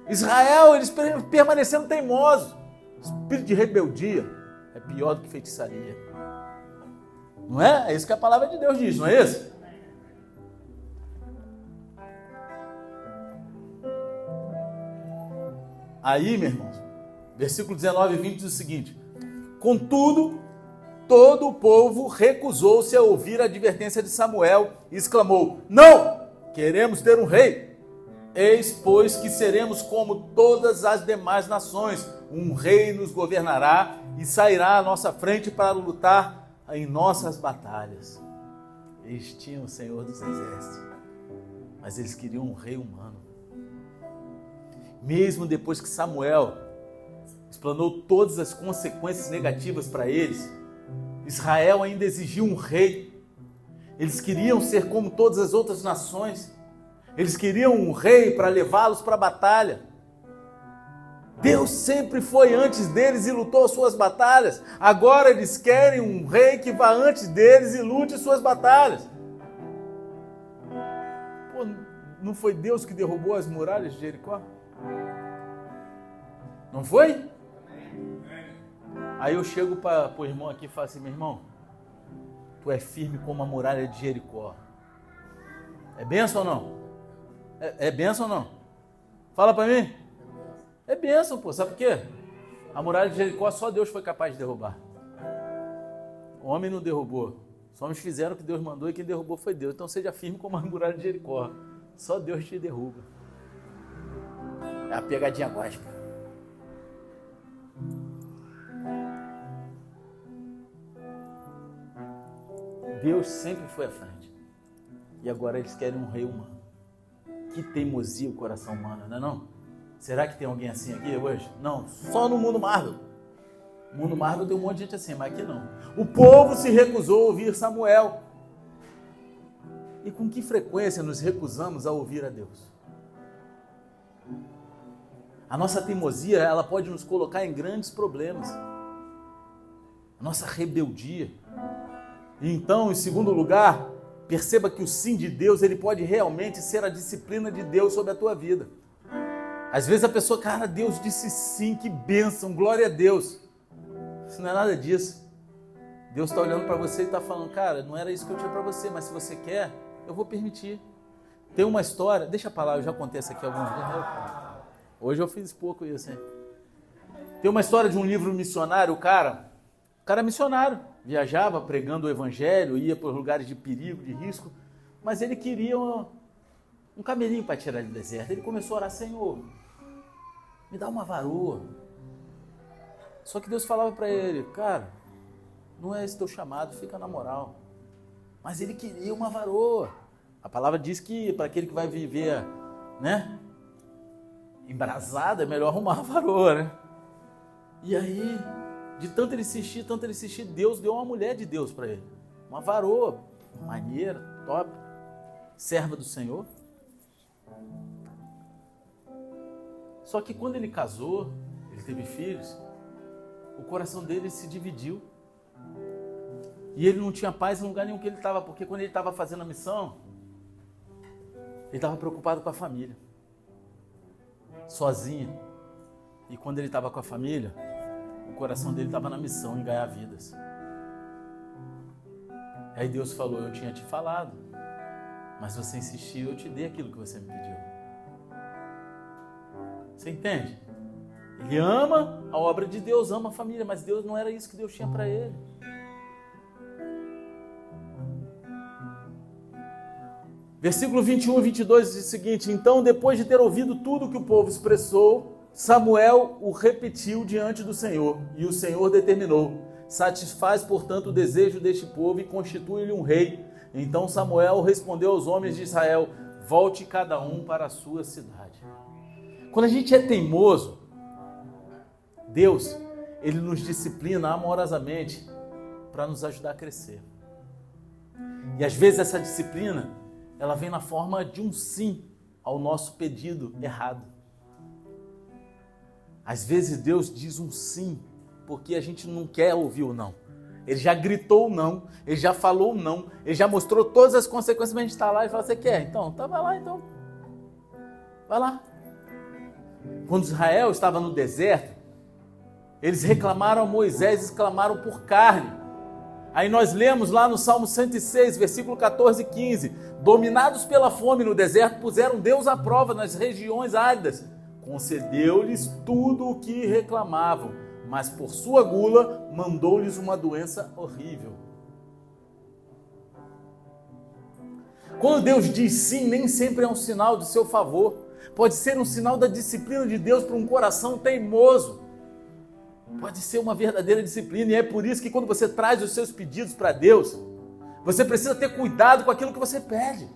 Israel, eles permaneceram teimosos. Espírito de rebeldia é pior do que feitiçaria. Não é? É isso que a palavra de Deus diz, não é isso? Aí, meu irmão, versículo 19 e 20 diz o seguinte: Contudo, todo o povo recusou-se a ouvir a advertência de Samuel e exclamou: Não! Queremos ter um rei. Eis, pois, que seremos como todas as demais nações. Um rei nos governará e sairá à nossa frente para lutar em nossas batalhas. Eles tinham o Senhor dos Exércitos, mas eles queriam um rei humano. Mesmo depois que Samuel explanou todas as consequências negativas para eles, Israel ainda exigiu um rei. Eles queriam ser como todas as outras nações. Eles queriam um rei para levá-los para a batalha. Deus sempre foi antes deles e lutou suas batalhas. Agora eles querem um rei que vá antes deles e lute suas batalhas. Pô, não foi Deus que derrubou as muralhas de Jericó? Não foi? Aí eu chego para o irmão aqui e falo assim: meu irmão, tu é firme como a muralha de Jericó. É benção ou não? É, é benção ou não? Fala para mim. É benção, pô. Sabe por quê? A muralha de Jericó só Deus foi capaz de derrubar. O homem não derrubou. Os homens fizeram o que Deus mandou e quem derrubou foi Deus. Então seja firme como a muralha de Jericó. Só Deus te derruba. É a pegadinha gospel. Deus sempre foi à frente. E agora eles querem um rei humano. Que teimosia o coração humano, não é não? Será que tem alguém assim aqui hoje? Não, só no mundo Marvel. No mundo Marvel tem um monte de gente assim, mas aqui não. O povo se recusou a ouvir Samuel. E com que frequência nos recusamos a ouvir a Deus? A nossa teimosia, ela pode nos colocar em grandes problemas. A nossa rebeldia. E então, em segundo lugar, Perceba que o sim de Deus, ele pode realmente ser a disciplina de Deus sobre a tua vida. Às vezes a pessoa, cara, Deus disse sim, que bênção, glória a Deus. Isso não é nada disso. Deus está olhando para você e está falando, cara, não era isso que eu tinha para você, mas se você quer, eu vou permitir. Tem uma história, deixa para lá, eu já contei essa aqui algumas vezes. Hoje eu fiz pouco isso, hein? Tem uma história de um livro missionário, o cara, o cara é missionário viajava pregando o evangelho, ia para lugares de perigo, de risco, mas ele queria um, um camelinho para tirar do deserto. Ele começou a orar, Senhor, me dá uma varoa. Só que Deus falava para ele, cara, não é esse teu chamado, fica na moral. Mas ele queria uma varoa. A palavra diz que para aquele que vai viver, né, embrasado, é melhor arrumar uma varoa, né? E aí de tanto ele insistir, tanto ele insistir, Deus deu uma mulher de Deus para ele. uma varoa, maneira, top, serva do Senhor. Só que quando ele casou, ele teve filhos, o coração dele se dividiu. E ele não tinha paz em lugar nenhum que ele estava, porque quando ele estava fazendo a missão, ele estava preocupado com a família, sozinho. E quando ele estava com a família, o coração dele estava na missão em ganhar vidas. Aí Deus falou: Eu tinha te falado, mas você insistiu, eu te dei aquilo que você me pediu. Você entende? Ele ama a obra de Deus, ama a família, mas Deus não era isso que Deus tinha para ele. Versículo 21 e 22 diz o seguinte: Então, depois de ter ouvido tudo que o povo expressou, Samuel o repetiu diante do Senhor, e o Senhor determinou: Satisfaz, portanto, o desejo deste povo e constitui-lhe um rei. Então Samuel respondeu aos homens de Israel: Volte cada um para a sua cidade. Quando a gente é teimoso, Deus, ele nos disciplina amorosamente para nos ajudar a crescer. E às vezes essa disciplina, ela vem na forma de um sim ao nosso pedido errado. Às vezes Deus diz um sim porque a gente não quer ouvir o não. Ele já gritou não, ele já falou não, ele já mostrou todas as consequências, mas a gente está lá e fala, você quer? Então, tá, vai lá então. Vai lá. Quando Israel estava no deserto, eles reclamaram a Moisés, exclamaram por carne. Aí nós lemos lá no Salmo 106, versículo 14 e 15: Dominados pela fome no deserto, puseram Deus à prova nas regiões áridas. Concedeu-lhes tudo o que reclamavam, mas por sua gula mandou-lhes uma doença horrível. Quando Deus diz sim, nem sempre é um sinal de seu favor pode ser um sinal da disciplina de Deus para um coração teimoso. Pode ser uma verdadeira disciplina, e é por isso que quando você traz os seus pedidos para Deus, você precisa ter cuidado com aquilo que você pede.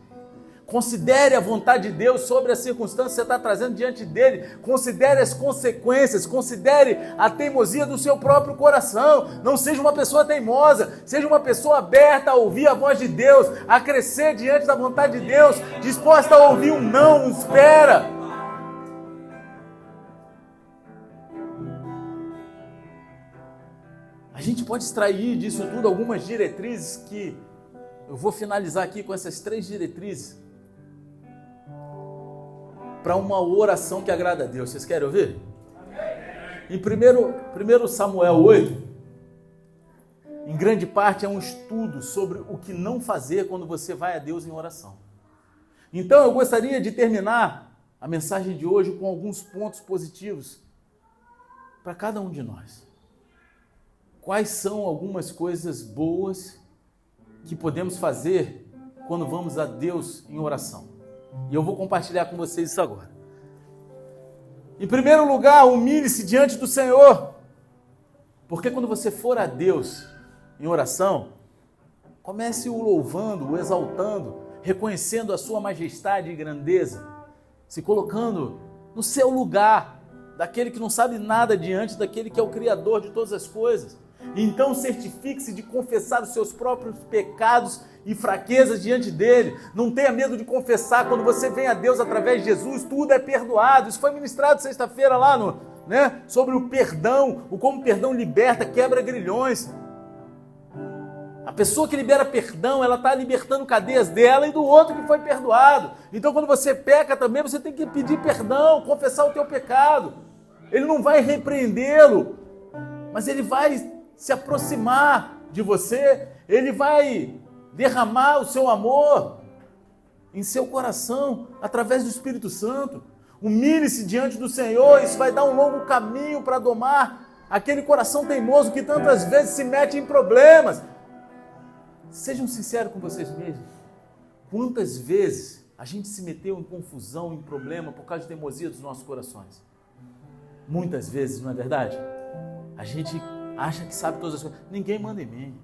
Considere a vontade de Deus sobre a circunstância que você está trazendo diante dele. Considere as consequências. Considere a teimosia do seu próprio coração. Não seja uma pessoa teimosa. Seja uma pessoa aberta a ouvir a voz de Deus, a crescer diante da vontade de Deus, disposta a ouvir um não, um espera. A gente pode extrair disso tudo algumas diretrizes que eu vou finalizar aqui com essas três diretrizes para uma oração que agrada a Deus. Vocês querem ouvir? Em 1 Samuel 8, em grande parte é um estudo sobre o que não fazer quando você vai a Deus em oração. Então eu gostaria de terminar a mensagem de hoje com alguns pontos positivos para cada um de nós. Quais são algumas coisas boas que podemos fazer quando vamos a Deus em oração? E eu vou compartilhar com vocês isso agora. Em primeiro lugar, humilhe-se diante do Senhor. Porque quando você for a Deus em oração, comece o louvando, o exaltando, reconhecendo a sua majestade e grandeza, se colocando no seu lugar, daquele que não sabe nada diante daquele que é o Criador de todas as coisas. Então certifique-se de confessar os seus próprios pecados e fraquezas diante dele. Não tenha medo de confessar quando você vem a Deus através de Jesus, tudo é perdoado. Isso foi ministrado sexta-feira lá no, né, sobre o perdão, o como o perdão liberta, quebra grilhões. A pessoa que libera perdão, ela está libertando cadeias dela e do outro que foi perdoado. Então, quando você peca também, você tem que pedir perdão, confessar o teu pecado. Ele não vai repreendê-lo, mas ele vai se aproximar de você, ele vai derramar o seu amor em seu coração através do Espírito Santo. Humilhe-se diante do Senhor, isso vai dar um longo caminho para domar aquele coração teimoso que tantas vezes se mete em problemas. Sejam sinceros com vocês mesmos. Quantas vezes a gente se meteu em confusão, em problema por causa de teimosia dos nossos corações? Muitas vezes, não é verdade? A gente acha que sabe todas as coisas. Ninguém manda em mim.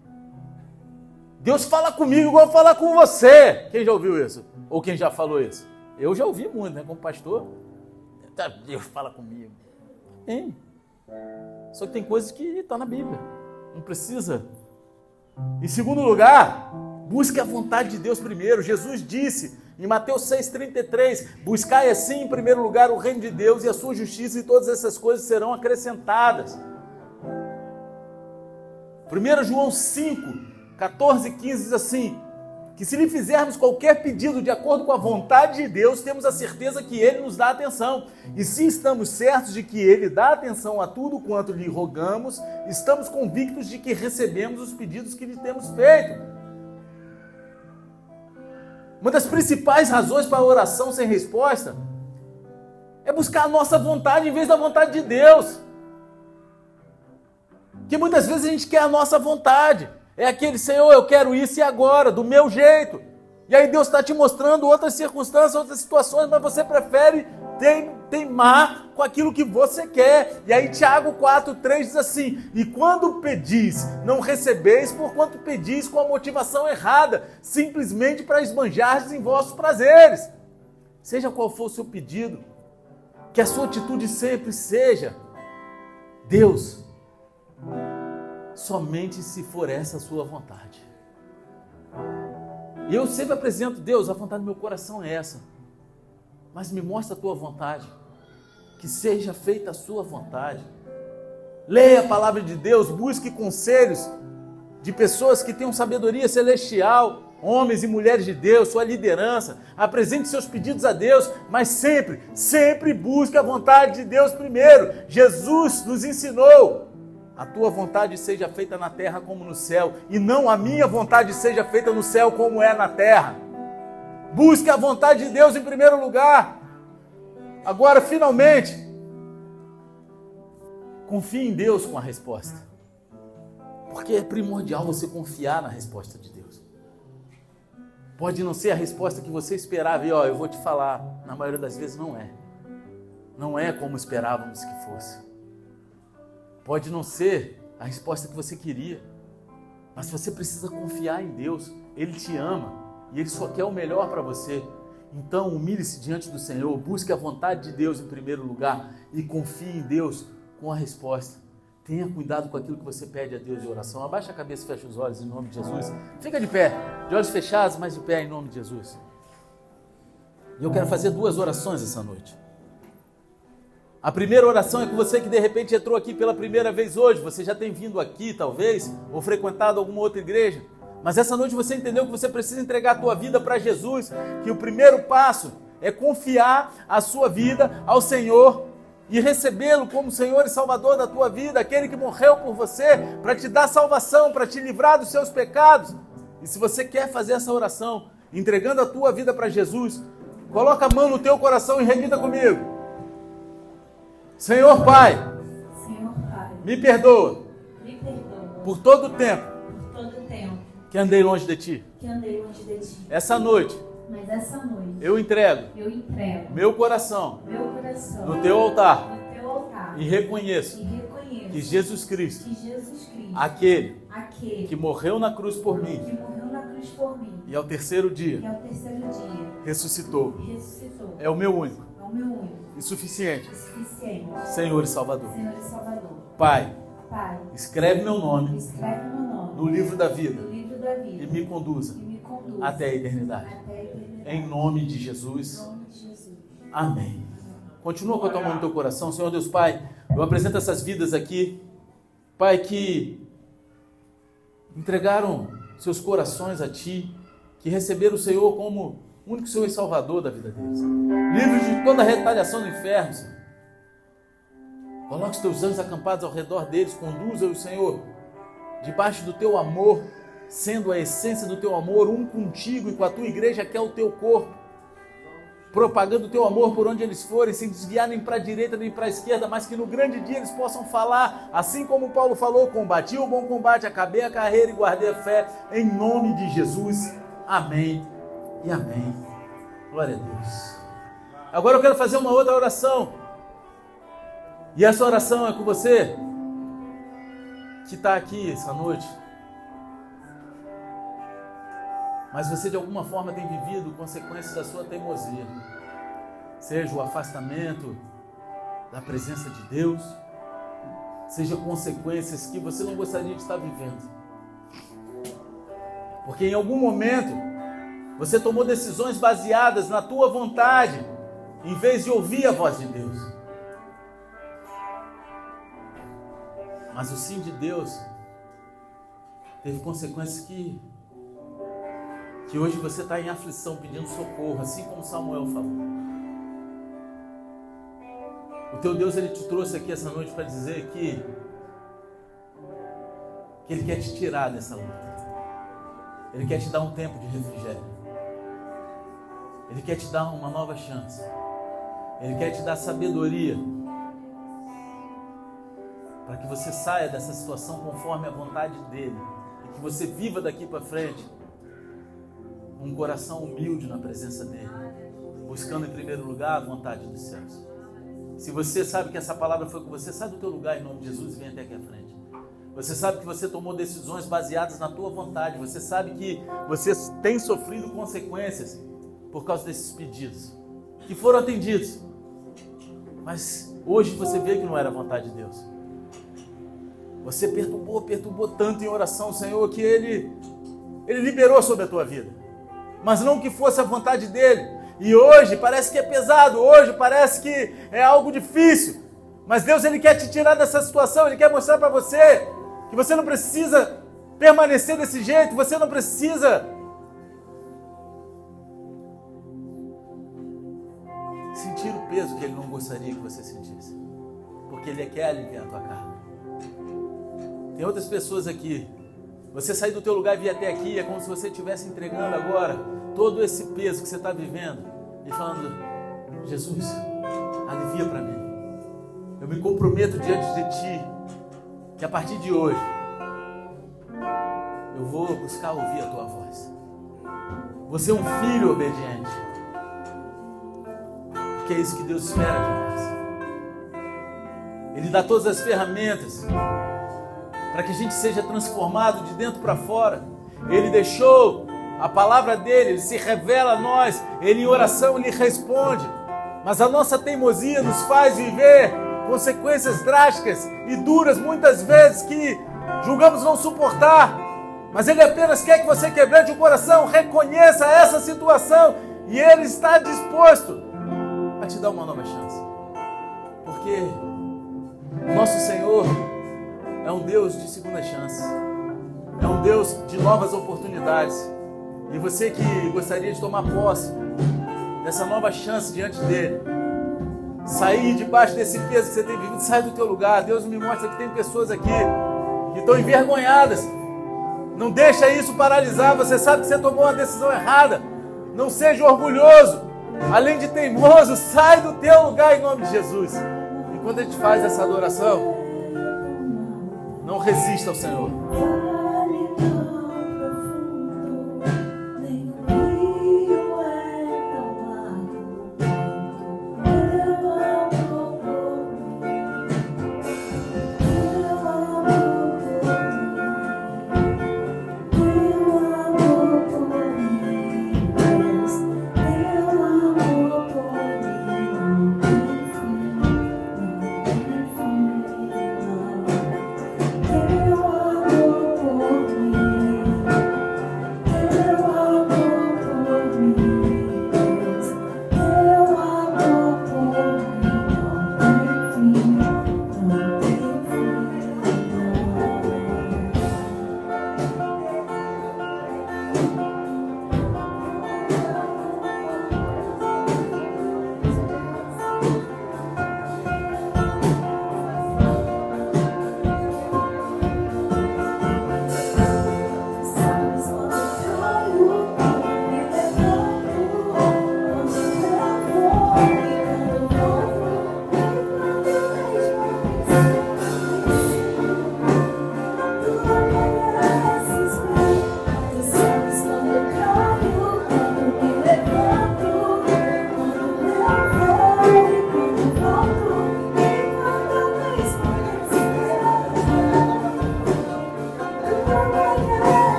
Deus fala comigo igual falar com você. Quem já ouviu isso? Ou quem já falou isso? Eu já ouvi muito, né? Como pastor. Tá, Deus fala comigo. Tem. Só que tem coisas que está na Bíblia. Não precisa Em segundo lugar, busque a vontade de Deus primeiro. Jesus disse em Mateus 6,33: Buscai assim em primeiro lugar o reino de Deus e a sua justiça, e todas essas coisas serão acrescentadas. 1 João 5, 14 e 15 diz assim: que se lhe fizermos qualquer pedido de acordo com a vontade de Deus, temos a certeza que ele nos dá atenção. E se estamos certos de que ele dá atenção a tudo quanto lhe rogamos, estamos convictos de que recebemos os pedidos que lhe temos feito. Uma das principais razões para a oração sem resposta é buscar a nossa vontade em vez da vontade de Deus. Que muitas vezes a gente quer a nossa vontade. É aquele Senhor, eu quero isso e agora, do meu jeito. E aí Deus está te mostrando outras circunstâncias, outras situações, mas você prefere teimar com aquilo que você quer. E aí Tiago 4,3 diz assim: E quando pedis, não recebeis por quanto pedis com a motivação errada, simplesmente para esbanjar em vossos prazeres. Seja qual for o seu pedido, que a sua atitude sempre seja: Deus, somente se for essa a sua vontade. E eu sempre apresento, Deus, a vontade do meu coração é essa. Mas me mostra a tua vontade. Que seja feita a sua vontade. Leia a palavra de Deus, busque conselhos de pessoas que tenham sabedoria celestial, homens e mulheres de Deus, sua liderança. Apresente seus pedidos a Deus, mas sempre, sempre busque a vontade de Deus primeiro. Jesus nos ensinou a tua vontade seja feita na terra como no céu, e não a minha vontade seja feita no céu como é na terra. Busque a vontade de Deus em primeiro lugar. Agora, finalmente, confie em Deus com a resposta. Porque é primordial você confiar na resposta de Deus. Pode não ser a resposta que você esperava, e ó, eu vou te falar, na maioria das vezes não é. Não é como esperávamos que fosse. Pode não ser a resposta que você queria, mas você precisa confiar em Deus. Ele te ama e Ele só quer o melhor para você. Então, humilhe-se diante do Senhor, busque a vontade de Deus em primeiro lugar e confie em Deus com a resposta. Tenha cuidado com aquilo que você pede a Deus de oração. Abaixa a cabeça e fecha os olhos em nome de Jesus. Fica de pé, de olhos fechados, mas de pé em nome de Jesus. E eu quero fazer duas orações essa noite. A primeira oração é com você que de repente entrou aqui pela primeira vez hoje. Você já tem vindo aqui, talvez, ou frequentado alguma outra igreja. Mas essa noite você entendeu que você precisa entregar a tua vida para Jesus, que o primeiro passo é confiar a sua vida ao Senhor e recebê-lo como Senhor e Salvador da tua vida, aquele que morreu por você para te dar salvação, para te livrar dos seus pecados. E se você quer fazer essa oração, entregando a tua vida para Jesus, coloca a mão no teu coração e repita comigo. Senhor Pai,
Senhor Pai
me, perdoa
me perdoa
por todo o tempo
todo
que andei longe de Ti.
que andei longe de Ti.
Essa noite
Mas essa noite
eu entrego
eu entrego
meu coração
meu coração
no Teu altar
no Teu altar
e reconheço
e reconheço
que Jesus Cristo,
que Jesus Cristo,
aquele
aquele
que morreu na cruz por mim
por
e ao terceiro dia
ao terceiro dia
ressuscitou,
ressuscitou,
é o meu único
é o meu único
e suficiente
suficiente
Senhor e Salvador.
Senhor e Salvador.
Pai,
Pai,
escreve meu nome
escreve meu nome
no livro da vida
livro da vida
e me conduza
e me conduz
até a eternidade.
até a eternidade.
Em nome de Jesus.
nome de Jesus.
Amém. Continua com a tua mão no teu coração, Senhor Deus Pai. Eu apresento essas vidas aqui, Pai, que entregaram seus corações a Ti, que receberam o Senhor como único Senhor e Salvador da vida deles. Livres de toda a retaliação do inferno, Senhor. Coloque os teus anjos acampados ao redor deles, conduza-os, Senhor, debaixo do teu amor, sendo a essência do teu amor, um contigo e com a tua igreja, que é o teu corpo propagando o teu amor por onde eles forem, sem desviar nem para a direita nem para a esquerda, mas que no grande dia eles possam falar, assim como Paulo falou: combati o bom combate, acabei a carreira e guardei a fé, em nome de Jesus. Amém e amém. Glória a Deus. Agora eu quero fazer uma outra oração, e essa oração é com você que está aqui essa noite. mas você de alguma forma tem vivido consequências da sua teimosia, seja o afastamento da presença de Deus, seja consequências que você não gostaria de estar vivendo. Porque em algum momento você tomou decisões baseadas na tua vontade, em vez de ouvir a voz de Deus. Mas o sim de Deus teve consequências que que hoje você está em aflição pedindo socorro, assim como Samuel falou. O teu Deus ele te trouxe aqui essa noite para dizer que que ele quer te tirar dessa luta. Ele quer te dar um tempo de refrigério. Ele quer te dar uma nova chance. Ele quer te dar sabedoria para que você saia dessa situação conforme a vontade dele e que você viva daqui para frente um coração humilde na presença dele, buscando em primeiro lugar a vontade dos céus. Se você sabe que essa palavra foi com você, sai do teu lugar em nome de Jesus e vem até aqui à frente. Você sabe que você tomou decisões baseadas na tua vontade. Você sabe que você tem sofrido consequências por causa desses pedidos que foram atendidos. Mas hoje você vê que não era a vontade de Deus. Você perturbou, perturbou tanto em oração, Senhor, que ele ele liberou sobre a tua vida mas não que fosse a vontade dele. E hoje parece que é pesado, hoje parece que é algo difícil. Mas Deus ele quer te tirar dessa situação, ele quer mostrar para você que você não precisa permanecer desse jeito, você não precisa peso que ele não gostaria que você sentisse. Porque ele quer aliviar a tua carne. Tem outras pessoas aqui você sair do teu lugar e vir até aqui é como se você estivesse entregando agora todo esse peso que você está vivendo e falando: Jesus, alivia para mim. Eu me comprometo diante de Ti que a partir de hoje eu vou buscar ouvir a Tua voz. Você é um filho obediente. Que é isso que Deus espera de nós. Ele dá todas as ferramentas para que a gente seja transformado de dentro para fora. Ele deixou a palavra dele, ele se revela a nós, ele em oração lhe responde. Mas a nossa teimosia nos faz viver consequências drásticas e duras muitas vezes que julgamos não suportar. Mas ele apenas quer que você quebrante o coração, reconheça essa situação e ele está disposto te dar uma nova chance. Porque nosso Senhor é um Deus de segunda chance. É um Deus de novas oportunidades. E você que gostaria de tomar posse dessa nova chance diante dele, sair debaixo desse peso que você tem vivido, sai do teu lugar. Deus me mostra que tem pessoas aqui que estão envergonhadas. Não deixa isso paralisar. Você sabe que você tomou uma decisão errada. Não seja orgulhoso. Além de teimoso, sai do teu lugar em nome de Jesus. Enquanto a gente faz essa adoração, não resista ao Senhor.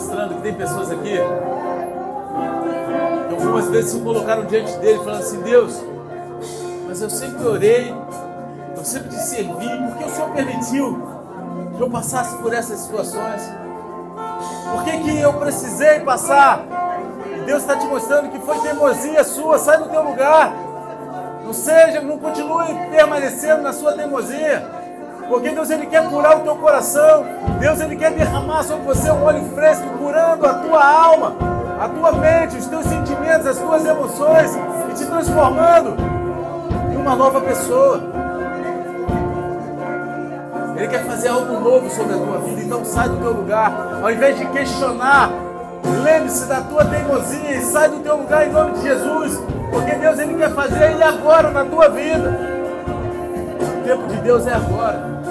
Mostrando que tem pessoas aqui algumas vezes se colocaram diante dele falando assim, Deus, mas eu sempre orei, Eu sempre te servi, porque o Senhor permitiu que eu passasse por essas situações. Por que, que eu precisei passar? E Deus está te mostrando que foi teimosia sua, sai do teu lugar. Não seja, não continue permanecendo na sua teimosia. Porque Deus ele quer curar o teu coração. Deus ele quer derramar sobre você um óleo fresco, curando a tua alma, a tua mente, os teus sentimentos, as tuas emoções e te transformando em uma nova pessoa. Ele quer fazer algo novo sobre a tua vida. Então sai do teu lugar. Ao invés de questionar, lembre-se da tua teimosia e sai do teu lugar em nome de Jesus. Porque Deus ele quer fazer ele agora na tua vida. Tempo de Deus é agora.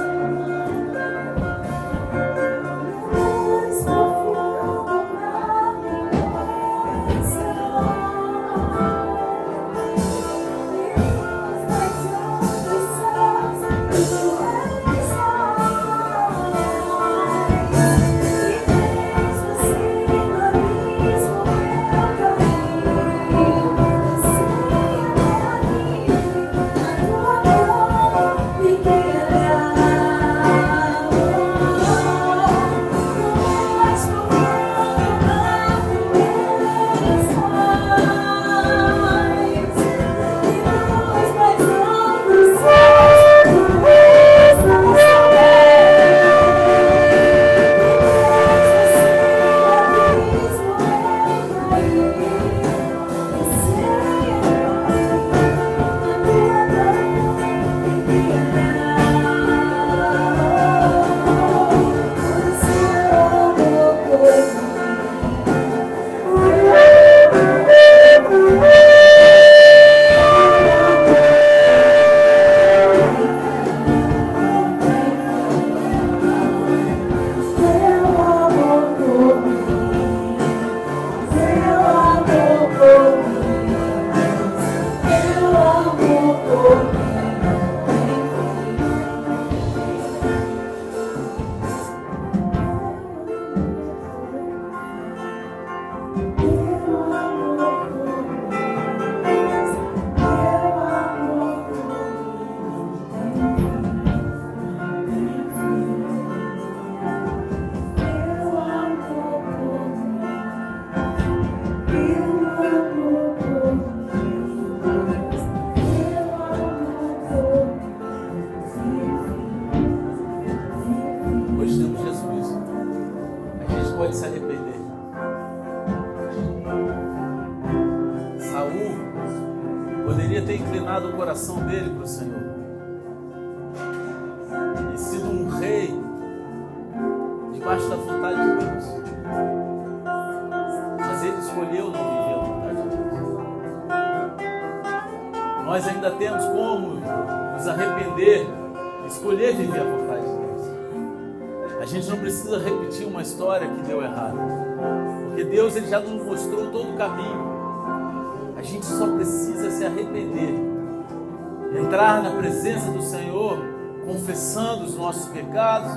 Pecados,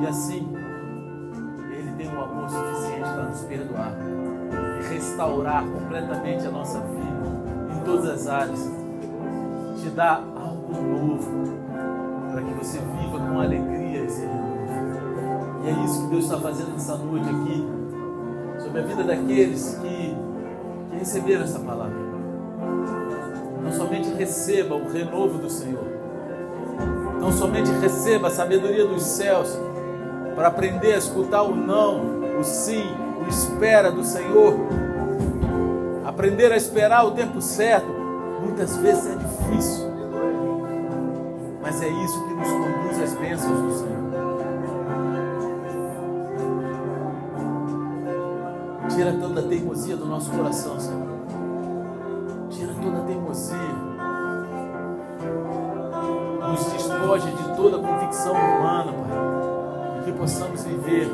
e assim Ele tem um amor suficiente para nos perdoar e restaurar completamente a nossa vida em todas as áreas, te dar algo novo para que você viva com alegria esse. E é isso que Deus está fazendo nessa noite aqui, sobre a vida daqueles que, que receberam essa palavra. Não somente receba o renovo do Senhor, não somente receba a sabedoria dos céus para aprender a escutar o não, o sim, o espera do Senhor. Aprender a esperar o tempo certo, muitas vezes é difícil, mas é isso que nos conduz às bênçãos do Senhor. Tira toda a teimosia do nosso coração, Senhor. Viver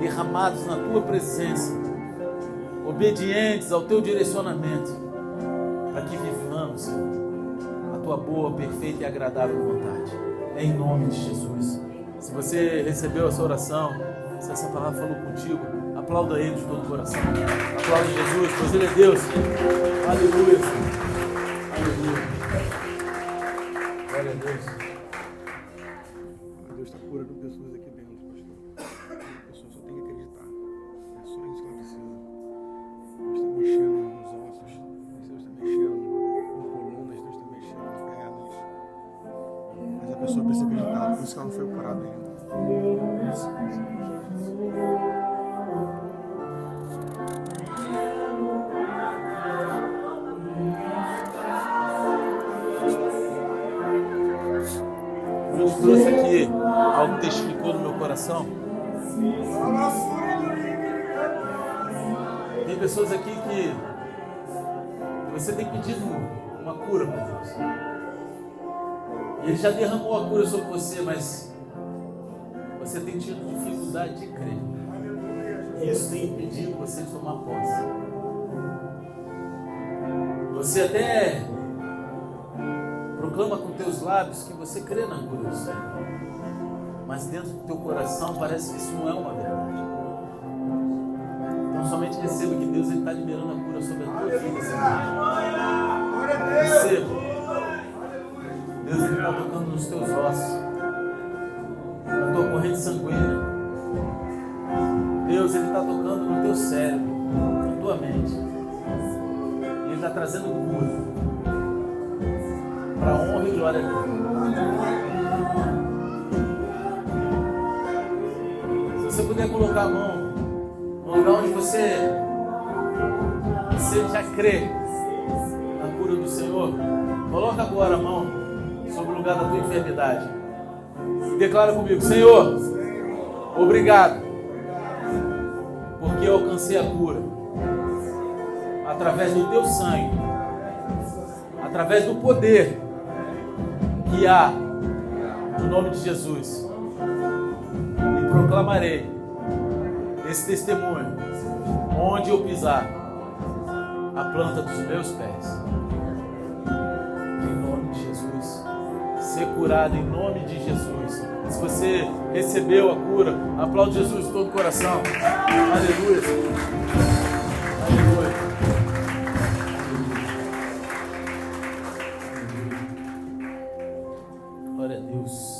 derramados na Tua presença, obedientes ao Teu direcionamento, para que vivamos, a Tua boa, perfeita e agradável vontade. Em nome de Jesus. Se você recebeu essa oração, se essa palavra falou contigo, aplauda Ele de todo o coração. Aplaude Jesus, pois Ele é Deus. Aleluia. Aleluia. Glória a. Deus
Tem
pessoas aqui que você tem pedido uma cura para Deus. E Ele já derramou a cura sobre você, mas você tem tido dificuldade de crer. E isso tem impedido você de tomar posse. Você até proclama com teus lábios que você crê na cura do Senhor. Mas dentro do teu coração parece que isso não é uma verdade. Então somente receba que Deus está liberando a cura sobre a tua vida. Receba. Deus está tocando nos teus ossos, na tua corrente sanguínea. Deus está tocando no teu cérebro, na tua mente. Ele está trazendo cura para a honra e glória dele. Se puder colocar a mão no lugar onde você, você já crê na cura do Senhor, coloca agora a mão sobre o lugar da tua enfermidade. E declara comigo, Senhor, obrigado, porque eu alcancei a cura através do teu sangue, através do poder que há no nome de Jesus. E proclamarei esse testemunho onde eu pisar a planta dos meus pés. Em nome de Jesus. Ser curado em nome de Jesus. Se você recebeu a cura, aplaude Jesus de todo o coração. Aleluia.